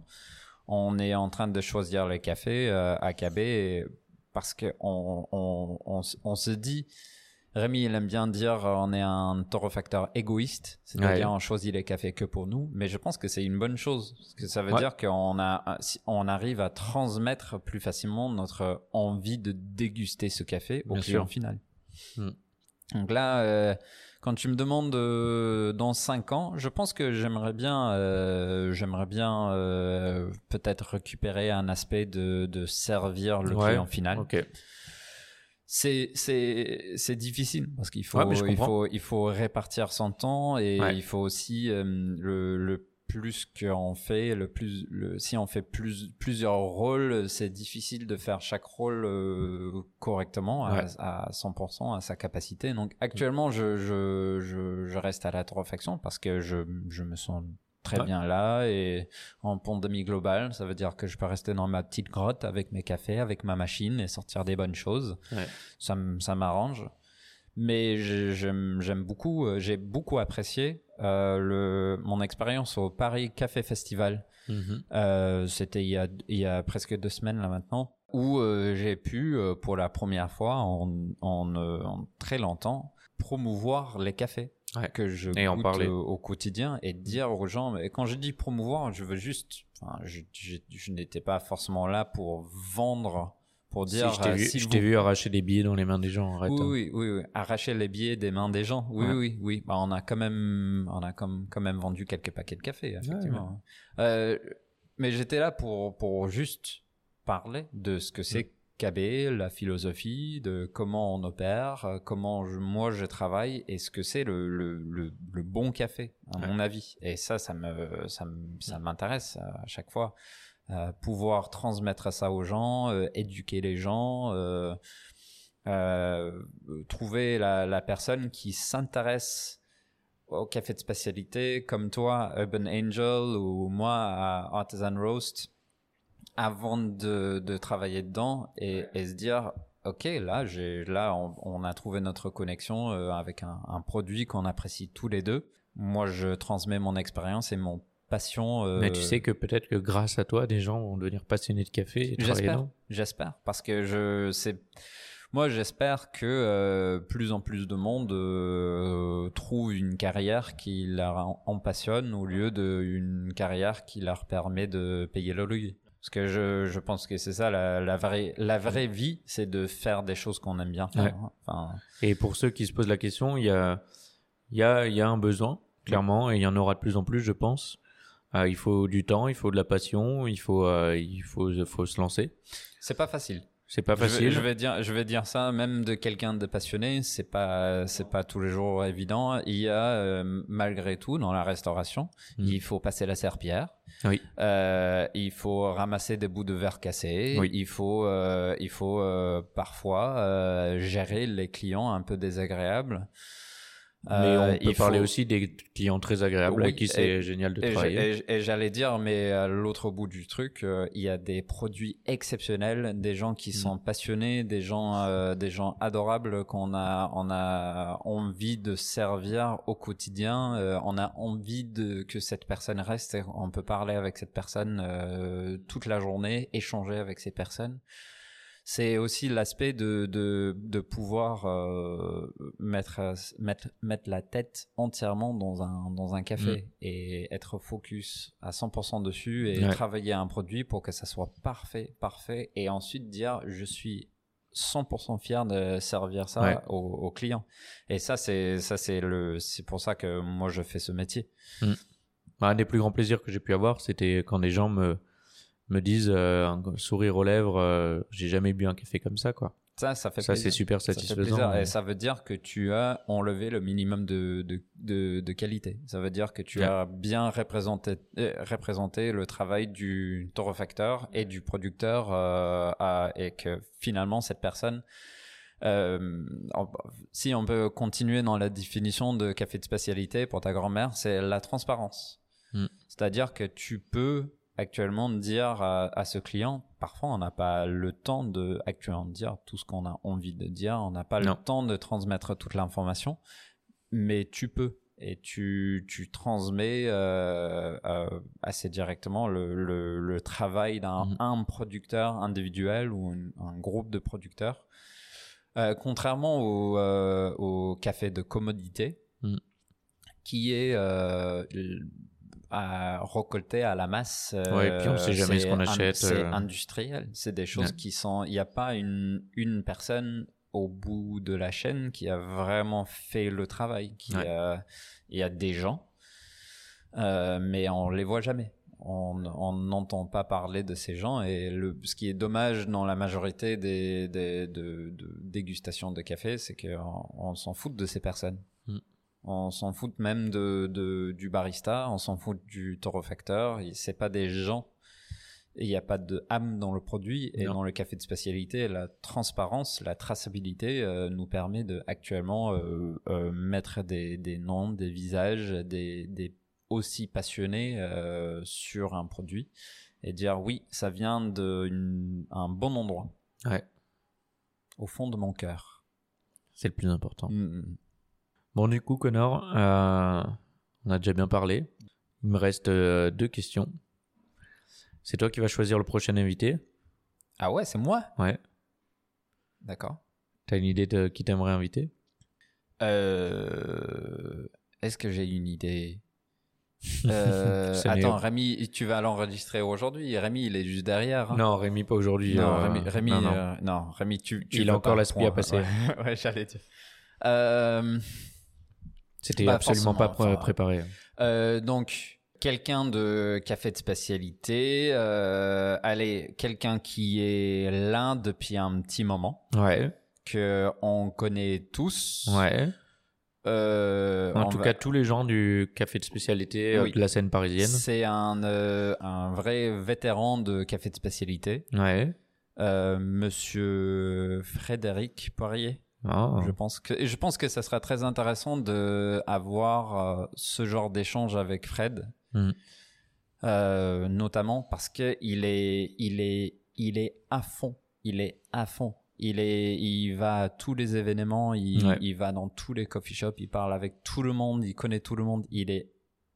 on est en train de choisir les cafés euh, à KB parce que on, on, on, s- on se dit, Rémi, il aime bien dire euh, on est un torréfacteur égoïste, c'est-à-dire Ouais. on choisit les cafés que pour nous, mais je pense que c'est une bonne chose, parce que ça veut Ouais. dire qu'on a, si on arrive à transmettre plus facilement notre envie de déguster ce café au Bien client sûr. final. Hmm. Donc là, euh, quand tu me demandes euh, dans 5 ans, je pense que j'aimerais bien, euh, j'aimerais bien euh, peut-être récupérer un aspect de, de servir le Ouais, client final. C'est c'est c'est difficile parce qu'il faut Ouais, il faut il faut répartir son temps et Ouais. il faut aussi euh, le le plus qu'on fait, le plus le si on fait plus plusieurs rôles, c'est difficile de faire chaque rôle euh, correctement à, Ouais. à 100% à sa capacité. Donc actuellement, je je je, je reste à la torréfaction parce que je je me sens très Ouais. bien là et en pandémie globale, ça veut dire que je peux rester dans ma petite grotte avec mes cafés, avec ma machine et sortir des bonnes choses. Ouais. Ça, ça m'arrange. Mais j'aime j'aime beaucoup, euh, j'ai beaucoup apprécié euh, le, mon expérience au Paris Café Festival. Mhm. Euh, C'était il, y a- il y a presque deux semaines là maintenant, où euh, j'ai pu, pour la première fois en, en, en très longtemps, promouvoir les cafés Ouais. que je Et en parler. au quotidien et dire aux gens. Mais quand je dis promouvoir, je veux juste. Enfin, je, je, je n'étais pas forcément là pour vendre, pour dire. si, je t'ai euh, vu, s'il je vous t'ai vu arracher des billets dans les mains des gens. Arrête. oui, hein. oui, oui, oui. Arracher les billets des mains des gens. Oui, Ouais. oui, oui. Bah, on a quand même, on a comme, quand même vendu quelques paquets de café, effectivement. Euh, mais j'étais là pour, pour juste parler de ce que c'est KB, la philosophie, de comment on opère, euh, comment je- moi je travaille et ce que c'est le, le, le, le bon café, à Ouais. mon avis. Et ça, ça me, ça me- ça m'intéresse euh, à chaque fois. Euh, pouvoir transmettre ça aux gens, euh, éduquer les gens, euh, trouver la, la personne qui s'intéresse au café de spécialité comme toi, Urban Angel ou moi à Artisan Roast avant de, de travailler dedans et, et se dire ok là j'ai là on, on a trouvé notre connexion euh, avec un, un produit qu'on apprécie tous les deux. Moi je transmets mon expérience et mon passion euh, Mais tu sais que peut-être que grâce à toi, des gens vont devenir passionnés de café et J'espère, j'espère, parce que je c'est moi j'espère que euh, plus en plus de monde euh, trouve une carrière qui leur en, en passionne au lieu d'une carrière qui leur permet de payer le loyer. Parce que je, je pense que c'est ça la, la vraie la vraie vie, c'est de faire des choses qu'on aime bien faire. Ouais. Enfin, Et pour ceux qui se posent la question, il y a, il y a, y a un besoin, clairement, et il y en aura de plus en plus, je pense. Euh, il faut du temps, il faut de la passion, il faut, euh, il faut, faut se lancer. c'est pas facile. C'est pas Je vais- facile. Je vais, dire, je vais dire ça, même de quelqu'un de passionné, c'est pas, c'est pas tous les jours évident. Il y a euh, malgré tout dans la restauration, Mm. il faut passer la serpillère. Oui. Euh, il faut ramasser des bouts de verre cassés. Oui. Il faut, euh, il faut euh, parfois euh, gérer les clients un peu désagréables. Mais Euh, on peut il parler faut- aussi des clients très agréables Oui, avec qui c'est génial de et travailler. Et, j'allais dire, mais à l'autre bout du truc, euh, il y a des produits exceptionnels, des gens qui Mm. sont passionnés, des gens, euh, des gens adorables qu'on a, on a envie de servir au quotidien. euh, on a envie de que cette personne reste. et On peut parler avec cette personne euh, toute la journée, échanger avec ces personnes. C'est aussi l'aspect de, de, de pouvoir euh, mettre, mettre, mettre la tête entièrement dans un, dans un café et être focus à 100% dessus et Ouais. travailler un produit pour que ça soit parfait, parfait et ensuite dire je suis 100% fier de servir ça Ouais. aux, aux clients. Et ça, c'est, ça, c'est le, c'est pour ça que moi je fais ce métier. Bah, un des plus grands plaisirs que j'ai pu avoir, c'était quand des gens me, me disent, euh, un sourire aux lèvres, euh, j'ai jamais bu un café comme ça, quoi. Ça, ça fait Ça, plaisir. c'est super Ça satisfaisant. plaisir. Et ça veut dire que tu as enlevé le minimum de, de, de, de qualité. Ça veut dire que tu Ouais. as bien représenté, euh, représenté le travail du torréfacteur et du producteur à- et que finalement cette personne, euh, si on peut continuer dans la définition de café de spécialité pour ta grand-mère, c'est la transparence. Mm. C'est-à-dire que tu peux actuellement dire à, à ce client, parfois on n'a pas le temps de actuellement dire tout ce qu'on a envie de dire, on n'a pas Non. le temps de transmettre toute l'information, mais tu peux. et tu, tu transmets euh, euh, assez directement le, le, le travail d'un Mhm. un producteur individuel ou un, un groupe de producteurs. Euh, contrairement au, au café de commodité, Mhm. qui est à récolter à la masse. euh, et puis on sait jamais ce qu'on achète, C'est euh. industriel. C'est des choses Ouais. qui sont. Il n'y a pas une, une personne au bout de la chaîne qui a vraiment fait le travail. Qui Ouais. a- il y a des gens, euh, mais on les voit jamais. On on n'entend pas parler de ces gens et le, ce qui est dommage dans la majorité des, des de, de dégustations de café, c'est qu'on on s'en fout de ces personnes. Mm. On s'en fout même de, de- du barista, on s'en fout du torréfacteur. C'est pas des gens. Il n'y a pas de âme dans le produit. Et Non. dans le café de spécialité, la transparence, la traçabilité euh, nous permet de actuellement euh, euh, mettre des, des noms, des visages, des, des aussi passionnés sur un produit et dire oui, ça vient d'un bon endroit, Ouais, au fond de mon cœur. c'est le plus important. Mm. Bon, du coup, Connor, euh, on a déjà bien parlé. Il me reste euh, deux questions. C'est toi qui vas choisir le prochain invité. Ah ouais, c'est moi? Ouais. D'accord. T'as une idée de qui t'aimerais inviter? Euh, Est-ce que j'ai une idée? [LAUGHS] Attends, Rémi, tu vas l'enregistrer aujourd'hui. Rémi, il est juste derrière. hein. Non, Rémi, pas aujourd'hui. Non, euh, Rémi, Rémi, non, non. euh, non, Rémi, tu, tu Il veux a encore l'esprit à passer. [LAUGHS] Ouais, ouais, j'allais dire. Euh, C'était Bah, absolument pas enfin, préparé. euh, donc, quelqu'un de café de spécialité, euh, allez, quelqu'un qui est là depuis un petit moment, Ouais, que on connaît tous. ouais. Euh, En tout va- cas, tous les gens du café de spécialité Oui. de la scène parisienne. C'est un, euh, un vrai vétéran de café de spécialité, Ouais. euh, Monsieur Frédéric Poirier. Ah. Je pense que je pense que ça sera très intéressant de avoir euh, ce genre d'échange avec Fred, Mhm. Euh, notamment parce que il est il est il est à fond, il est à fond. Il est il va à tous les événements, il, Ouais. il va dans tous les coffee shops, il parle avec tout le monde, il connaît tout le monde, il est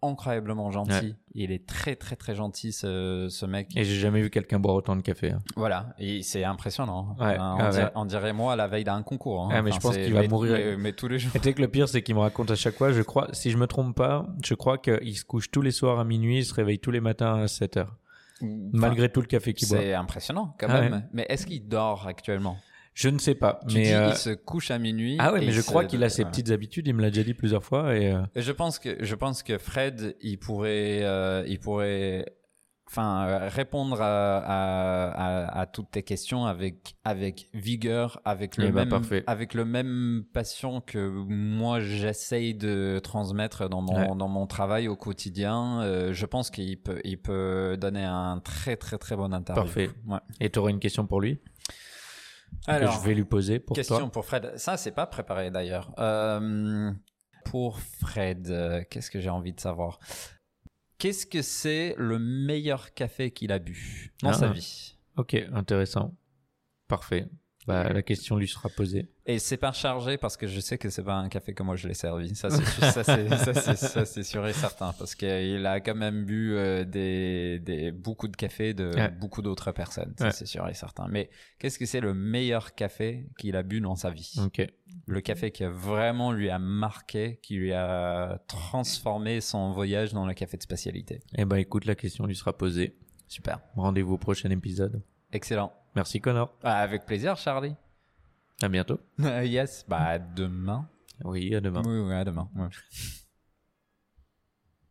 incroyablement gentil. Ouais. Il est très très très gentil ce, ce mec. Et j'ai jamais vu quelqu'un boire autant de café. hein. Voilà, et c'est impressionnant. Ouais, Hein, on, ah dirait, ouais. on dirait moi à la veille d'un concours. hein. Ah, mais je pense qu'il va mourir. Mais, mais tous les jours. Et tu sais que le pire, c'est qu'il me raconte à chaque fois, je crois, si je me trompe pas, je crois qu'il se couche tous les soirs à minuit, il se réveille tous les matins à 7 heures. Malgré tout le café qu'il boit. C'est impressionnant quand Ah même. Mais est-ce qu'il dort actuellement? Je ne sais pas, Tu mais... dis euh, il se couche à minuit. Ah ouais, et mais il je se- crois qu'il a ses ouais. petites habitudes, il me l'a déjà dit plusieurs fois, et... euh, Et Je pense que je pense que Fred, il pourrait, euh, il pourrait, enfin, répondre à, à, à, à toutes tes questions avec avec vigueur, avec le Eh ben, même, avec le même passion que moi j'essaye de transmettre dans mon Ouais. dans mon travail au quotidien. Euh, je pense qu'il peut il peut donner un très très très bon interview. Parfait. Ouais. Et tu auras une question pour lui? Alors, que je vais lui poser pour Question toi. pour Fred. Ça, c'est pas préparé d'ailleurs. Euh, pour Fred, euh, qu'est-ce que j'ai envie de savoir? Qu'est-ce que c'est le meilleur café qu'il a bu dans Ah. sa vie? Ok, intéressant. Parfait. Bah, la question lui sera posée. Et c'est pas chargé parce que je sais que c'est pas un café que moi je l'ai servi. Ça, c'est sûr, et certain parce qu'il a quand même bu euh, des, des, beaucoup de café de Ouais. beaucoup d'autres personnes. Ça, Ouais. c'est sûr et certain. Mais qu'est-ce que c'est le meilleur café qu'il a bu dans sa vie? Ok. le café qui a vraiment lui a marqué, qui lui a transformé son voyage dans le café de spécialité. Eh ben, écoute, la question lui sera posée. Super. Rendez-vous au prochain épisode. Excellent. Merci, Connor. Ah, avec plaisir, Charlie. À bientôt. [LAUGHS] yes. Bah, à demain. Oui, à demain. Oui, oui, à demain. Ouais.